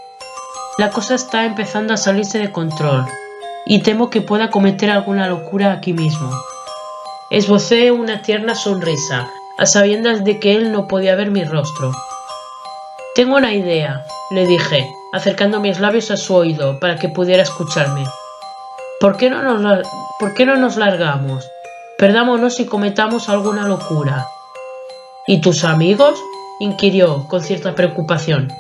La cosa está empezando a salirse de control y temo que pueda cometer alguna locura aquí mismo. Esbocé una tierna sonrisa, a sabiendas de que él no podía ver mi rostro. Tengo una idea, le dije, acercando mis labios a su oído para que pudiera escucharme. ¿Por qué no nos, ¿por qué no nos largamos? Perdámonos y cometamos alguna locura. ¿Y tus amigos? inquirió con cierta preocupación.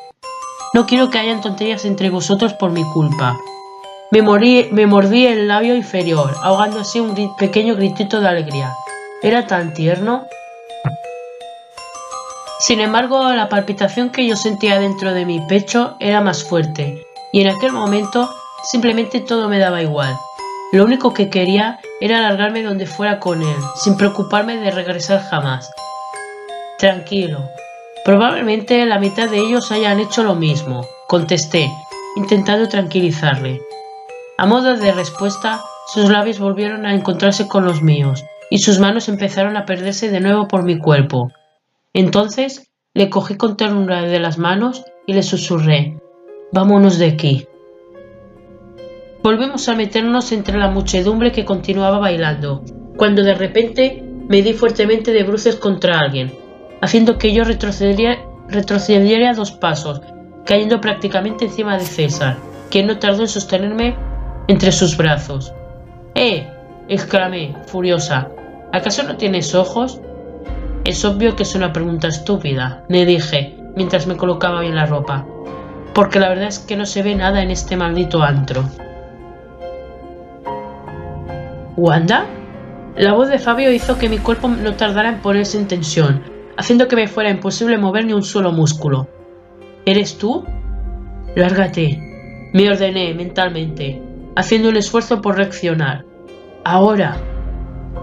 No quiero que hayan tonterías entre vosotros por mi culpa. Me, me mordí el labio inferior, ahogando así un pequeño gritito de alegría. Era tan tierno. Sin embargo, la palpitación que yo sentía dentro de mi pecho era más fuerte, y en aquel momento simplemente todo me daba igual. Lo único que quería era alargarme donde fuera con él, sin preocuparme de regresar jamás. Tranquilo. Probablemente la mitad de ellos hayan hecho lo mismo, contesté, intentando tranquilizarle. A modo de respuesta, sus labios volvieron a encontrarse con los míos, y sus manos empezaron a perderse de nuevo por mi cuerpo. Entonces le cogí con ternura de las manos y le susurré, Vámonos de aquí. Volvimos a meternos entre la muchedumbre que continuaba bailando, cuando de repente me di fuertemente de bruces contra alguien, haciendo que yo retrocediera, retrocediera dos pasos, cayendo prácticamente encima de César, quien no tardó en sostenerme entre sus brazos. ¡Eh! exclamé, furiosa. ¿Acaso no tienes ojos? Es obvio que es una pregunta estúpida, le dije, mientras me colocaba bien la ropa, porque la verdad es que no se ve nada en este maldito antro. ¿Wanda? La voz de Fabio hizo que mi cuerpo no tardara en ponerse en tensión, haciendo que me fuera imposible mover ni un solo músculo. ¿Eres tú? Lárgate, me ordené mentalmente, haciendo un esfuerzo por reaccionar. Ahora.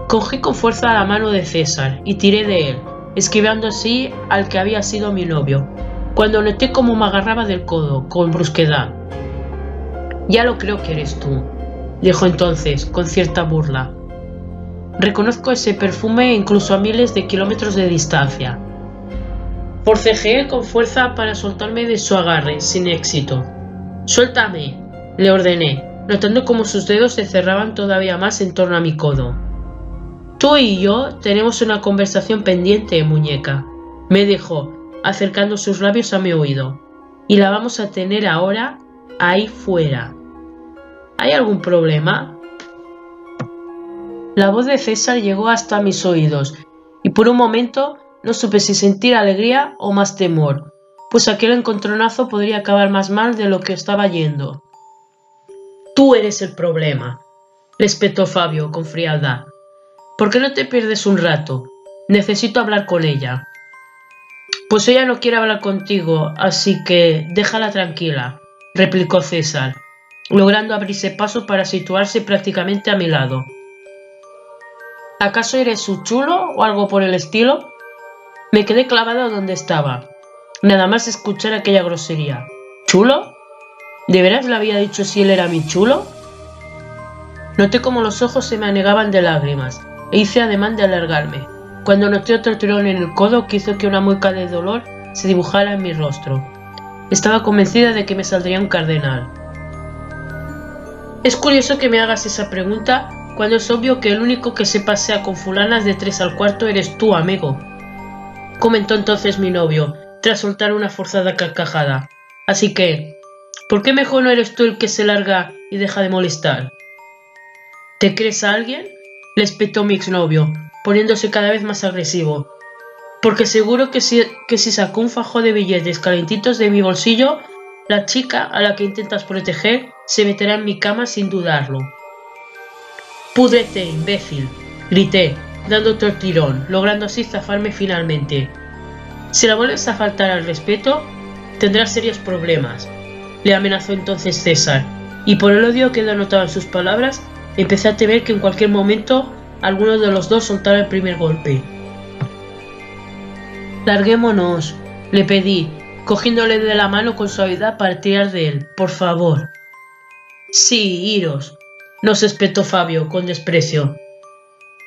Cogí con fuerza la mano de César y tiré de él, esquivando así al que había sido mi novio, cuando noté cómo me agarraba del codo, con brusquedad. Ya lo creo que eres tú, dijo entonces, con cierta burla. Reconozco ese perfume incluso a miles de kilómetros de distancia. Forcejeé con fuerza para soltarme de su agarre, sin éxito. Suéltame, le ordené, notando cómo sus dedos se cerraban todavía más en torno a mi codo. Tú y yo tenemos una conversación pendiente, muñeca, me dijo, acercando sus labios a mi oído, y la vamos a tener ahora ahí fuera. ¿Hay algún problema? La voz de César llegó hasta mis oídos, y por un momento no supe si sentir alegría o más temor, pues aquel encontronazo podría acabar más mal de lo que estaba yendo. Tú eres el problema, le espetó Fabio con frialdad. ¿Por qué no te pierdes un rato? Necesito hablar con ella. Pues ella no quiere hablar contigo, así que déjala tranquila, replicó César logrando abrirse paso para situarse prácticamente a mi lado. ¿Acaso eres su chulo o algo por el estilo? Me quedé clavada donde estaba, nada más escuchar aquella grosería. ¿Chulo? ¿De veras le había dicho si él era mi chulo? Noté como los ojos se me anegaban de lágrimas e hice ademán de alargarme, cuando noté otro tirón en el codo que hizo que una mueca de dolor se dibujara en mi rostro. Estaba convencida de que me saldría un cardenal. Es curioso que me hagas esa pregunta cuando es obvio que el único que se pasea con fulanas de tres al cuarto eres tú, amigo. Comentó entonces mi novio, tras soltar una forzada carcajada. Así que, ¿por qué mejor no eres tú el que se larga y deja de molestar? ¿Te crees a alguien? Le espetó mi exnovio, poniéndose cada vez más agresivo. Porque seguro que si, que si sacó un fajo de billetes calentitos de mi bolsillo, la chica a la que intentas proteger se meterá en mi cama sin dudarlo. Púdrete, imbécil, grité, dando otro tirón, logrando así zafarme finalmente. Si la vuelves a faltar al respeto, tendrás serios problemas, le amenazó entonces César, y por el odio que denotaba en sus palabras, empecé a temer que en cualquier momento alguno de los dos soltara el primer golpe. Larguémonos, le pedí, cogiéndole de la mano con suavidad para tirar de él. Por favor. Sí, iros, nos espetó Fabio con desprecio.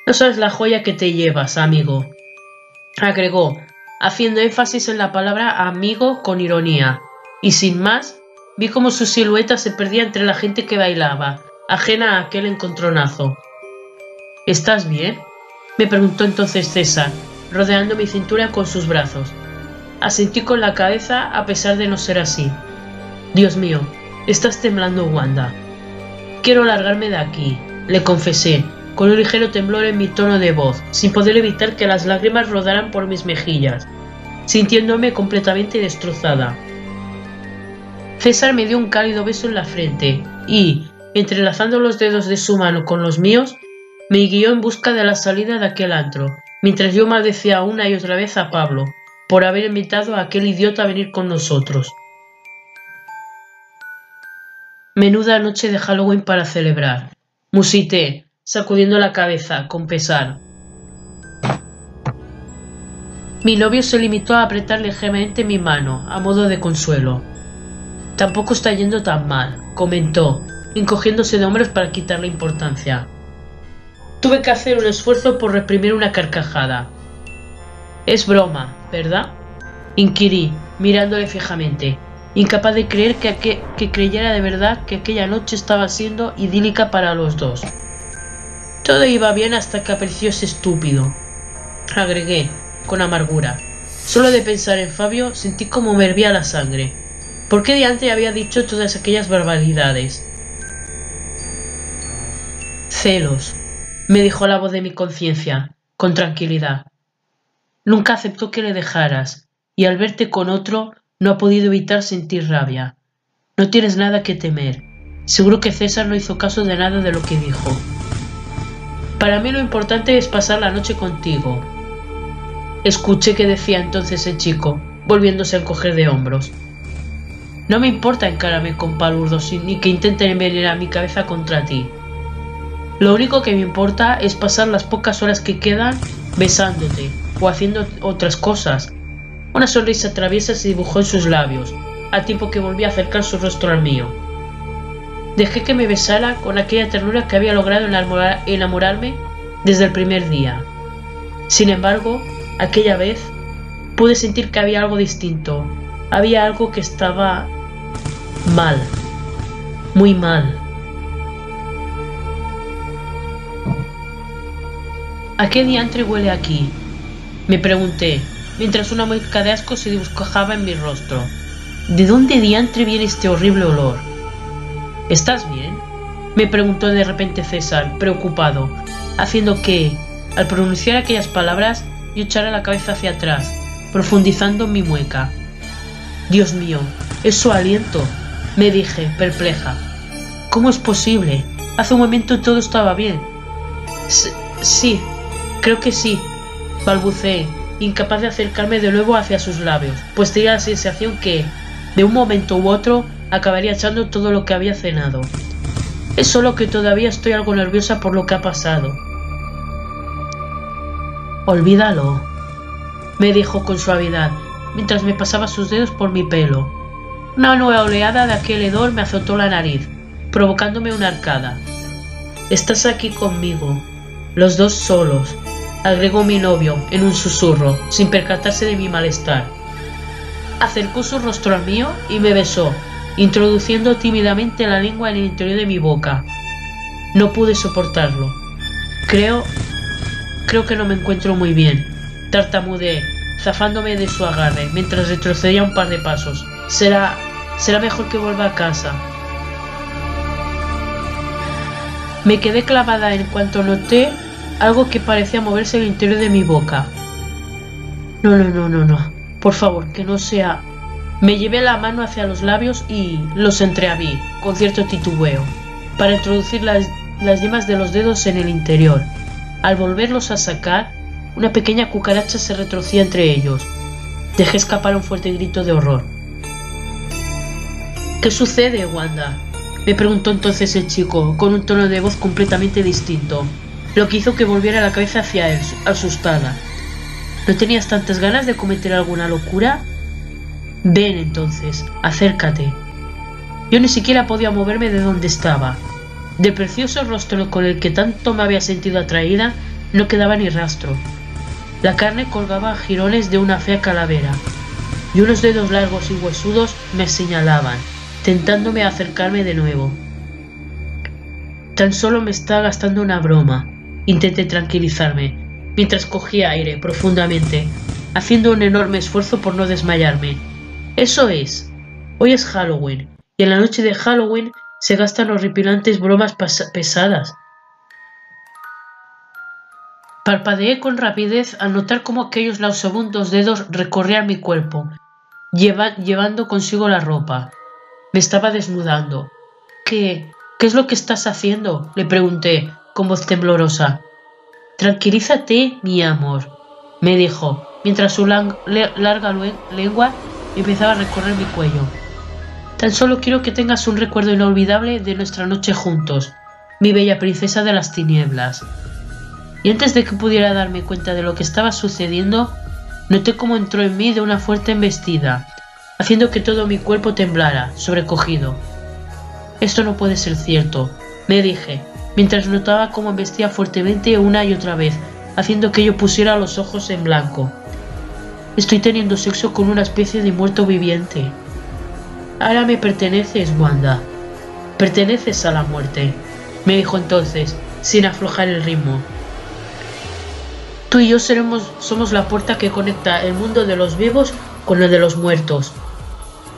No sabes la joya que te llevas, amigo. Agregó, haciendo énfasis en la palabra amigo con ironía. Y sin más, vi como su silueta se perdía entre la gente que bailaba, ajena a aquel encontronazo. ¿Estás bien? me preguntó entonces César, rodeando mi cintura con sus brazos. Asentí con la cabeza a pesar de no ser así. Dios mío, estás temblando, Wanda. Quiero largarme de aquí, le confesé, con un ligero temblor en mi tono de voz, sin poder evitar que las lágrimas rodaran por mis mejillas, sintiéndome completamente destrozada. César me dio un cálido beso en la frente y, entrelazando los dedos de su mano con los míos, me guió en busca de la salida de aquel antro, mientras yo maldecía una y otra vez a Pablo, por haber invitado a aquel idiota a venir con nosotros. Menuda noche de Halloween para celebrar. musité, sacudiendo la cabeza con pesar. Mi novio se limitó a apretar ligeramente mi mano, a modo de consuelo. Tampoco está yendo tan mal, comentó, encogiéndose de hombros para quitarle importancia. Tuve que hacer un esfuerzo por reprimir una carcajada. Es broma, ¿verdad? Inquirí, mirándole fijamente, incapaz de creer que, que creyera de verdad que aquella noche estaba siendo idílica para los dos. Todo iba bien hasta que apareció ese estúpido. Agregué, con amargura. Solo de pensar en Fabio sentí como me hervía la sangre. ¿Por qué diante había dicho todas aquellas barbaridades? Celos, me dijo la voz de mi conciencia, con tranquilidad. Nunca aceptó que le dejaras, y al verte con otro no ha podido evitar sentir rabia. No tienes nada que temer. Seguro que César no hizo caso de nada de lo que dijo. Para mí lo importante es pasar la noche contigo, Escuché que decía entonces el chico, volviéndose a encoger de hombros. No me importa encararme con palurdos ni que intenten envenenar mi cabeza contra ti. Lo único que me importa es pasar las pocas horas que quedan besándote o haciendo otras cosas. Una sonrisa traviesa se dibujó en sus labios, a tiempo que volví a acercar su rostro al mío. Dejé que me besara con aquella ternura que había logrado enamorarme desde el primer día. Sin embargo, Aquella vez pude sentir que había algo distinto, había algo que estaba mal, muy mal. ¿A qué diantre huele aquí? Me pregunté, mientras una mueca de asco se dibujaba en mi rostro. ¿De dónde diantre viene este horrible olor? ¿Estás bien? Me preguntó de repente César, preocupado, haciendo que, al pronunciar aquellas palabras, y echara la cabeza hacia atrás, profundizando en mi mueca. Dios mío, es su aliento, me dije, perpleja. ¿Cómo es posible? Hace un momento todo estaba bien. sí, creo que sí, balbuceé, incapaz de acercarme de nuevo hacia sus labios, pues tenía la sensación que, de un momento u otro, acabaría echando todo lo que había cenado. Es solo que todavía estoy algo nerviosa por lo que ha pasado. Olvídalo, me dijo con suavidad, mientras me pasaba sus dedos por mi pelo. Una nueva oleada de aquel hedor me azotó la nariz, provocándome una arcada. Estás aquí conmigo, los dos solos, agregó mi novio en un susurro, sin percatarse de mi malestar. Acercó su rostro al mío y me besó, introduciendo tímidamente la lengua en el interior de mi boca. No pude soportarlo. Creo Creo que no me encuentro muy bien. Tartamudeé, zafándome de su agarre, mientras retrocedía un par de pasos. Será... será mejor que vuelva a casa. Me quedé clavada en cuanto noté algo que parecía moverse en el interior de mi boca. No, no, no, no, no. Por favor, que no sea... Me llevé la mano hacia los labios y los entreabrí, con cierto titubeo, para introducir las, las yemas de los dedos en el interior. Al volverlos a sacar, una pequeña cucaracha se retrocía entre ellos. Dejé escapar un fuerte grito de horror. ¿Qué sucede, Wanda? me preguntó entonces el chico, con un tono de voz completamente distinto, lo que hizo que volviera la cabeza hacia él, asustada. ¿No tenías tantas ganas de cometer alguna locura? Ven entonces, acércate. Yo ni siquiera podía moverme de donde estaba. Del precioso rostro con el que tanto me había sentido atraída no quedaba ni rastro. La carne colgaba a jirones de una fea calavera, y unos dedos largos y huesudos me señalaban, tentándome a acercarme de nuevo. Tan solo me está gastando una broma, intenté tranquilizarme, mientras cogía aire profundamente, haciendo un enorme esfuerzo por no desmayarme. Eso es. Hoy es Halloween, y en la noche de Halloween se gastan horripilantes bromas pesadas. Parpadeé con rapidez al notar cómo aquellos lauseabundos dedos recorrían mi cuerpo, llevando consigo la ropa. Me estaba desnudando. ¿Qué? ¿Qué es lo que estás haciendo? le pregunté, con voz temblorosa. Tranquilízate, mi amor, me dijo, mientras su larga lengua empezaba a recorrer mi cuello. Tan solo quiero que tengas un recuerdo inolvidable de nuestra noche juntos. mi bella princesa de las tinieblas. Y antes de que pudiera darme cuenta de lo que estaba sucediendo, noté cómo entró en mí de una fuerte embestida, haciendo que todo mi cuerpo temblara, sobrecogido. Esto no puede ser cierto, me dije, mientras notaba cómo embestía fuertemente una y otra vez, haciendo que yo pusiera los ojos en blanco. Estoy teniendo sexo con una especie de muerto viviente. Ahora me perteneces, Wanda. Perteneces a la muerte, me dijo entonces, sin aflojar el ritmo. Tú y yo seremos, somos la puerta que conecta el mundo de los vivos con el de los muertos.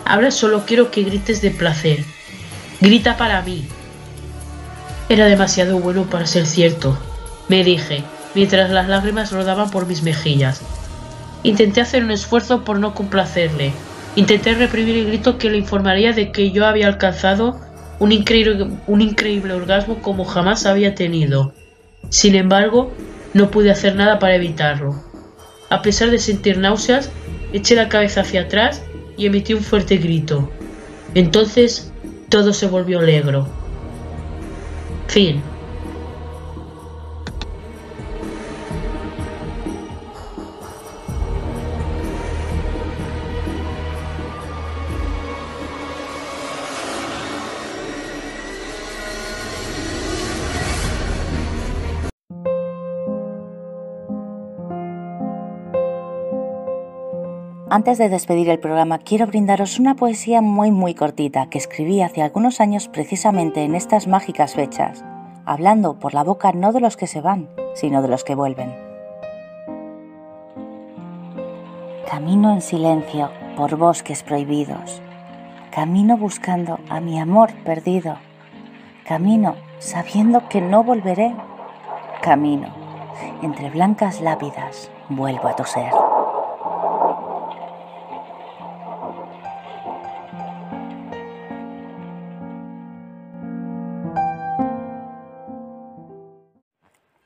Ahora solo quiero que grites de placer. Grita para mí. Era demasiado bueno para ser cierto, me dije, mientras las lágrimas rodaban por mis mejillas. Intenté hacer un esfuerzo por no complacerle. Intenté reprimir el grito que le informaría de que yo había alcanzado un increíble, un increíble orgasmo como jamás había tenido. Sin embargo, no pude hacer nada para evitarlo. A pesar de sentir náuseas, eché la cabeza hacia atrás y emití un fuerte grito. Entonces, todo se volvió negro. Fin. Antes de despedir el programa, quiero brindaros una poesía muy muy cortita que escribí hace algunos años precisamente en estas mágicas fechas, hablando por la boca no de los que se van, sino de los que vuelven. Camino en silencio por bosques prohibidos, camino buscando a mi amor perdido, camino sabiendo que no volveré, camino entre blancas lápidas vuelvo a toser.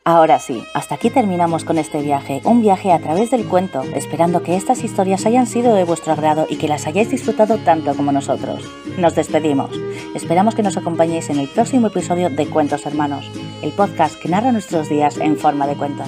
Ahora sí, hasta aquí terminamos con este viaje, un viaje a través del cuento, esperando que estas historias hayan sido de vuestro agrado y que las hayáis disfrutado tanto como nosotros. Nos despedimos. Esperamos que nos acompañéis en el próximo episodio de Cuentos Hermanos, el podcast que narra nuestros días en forma de cuento.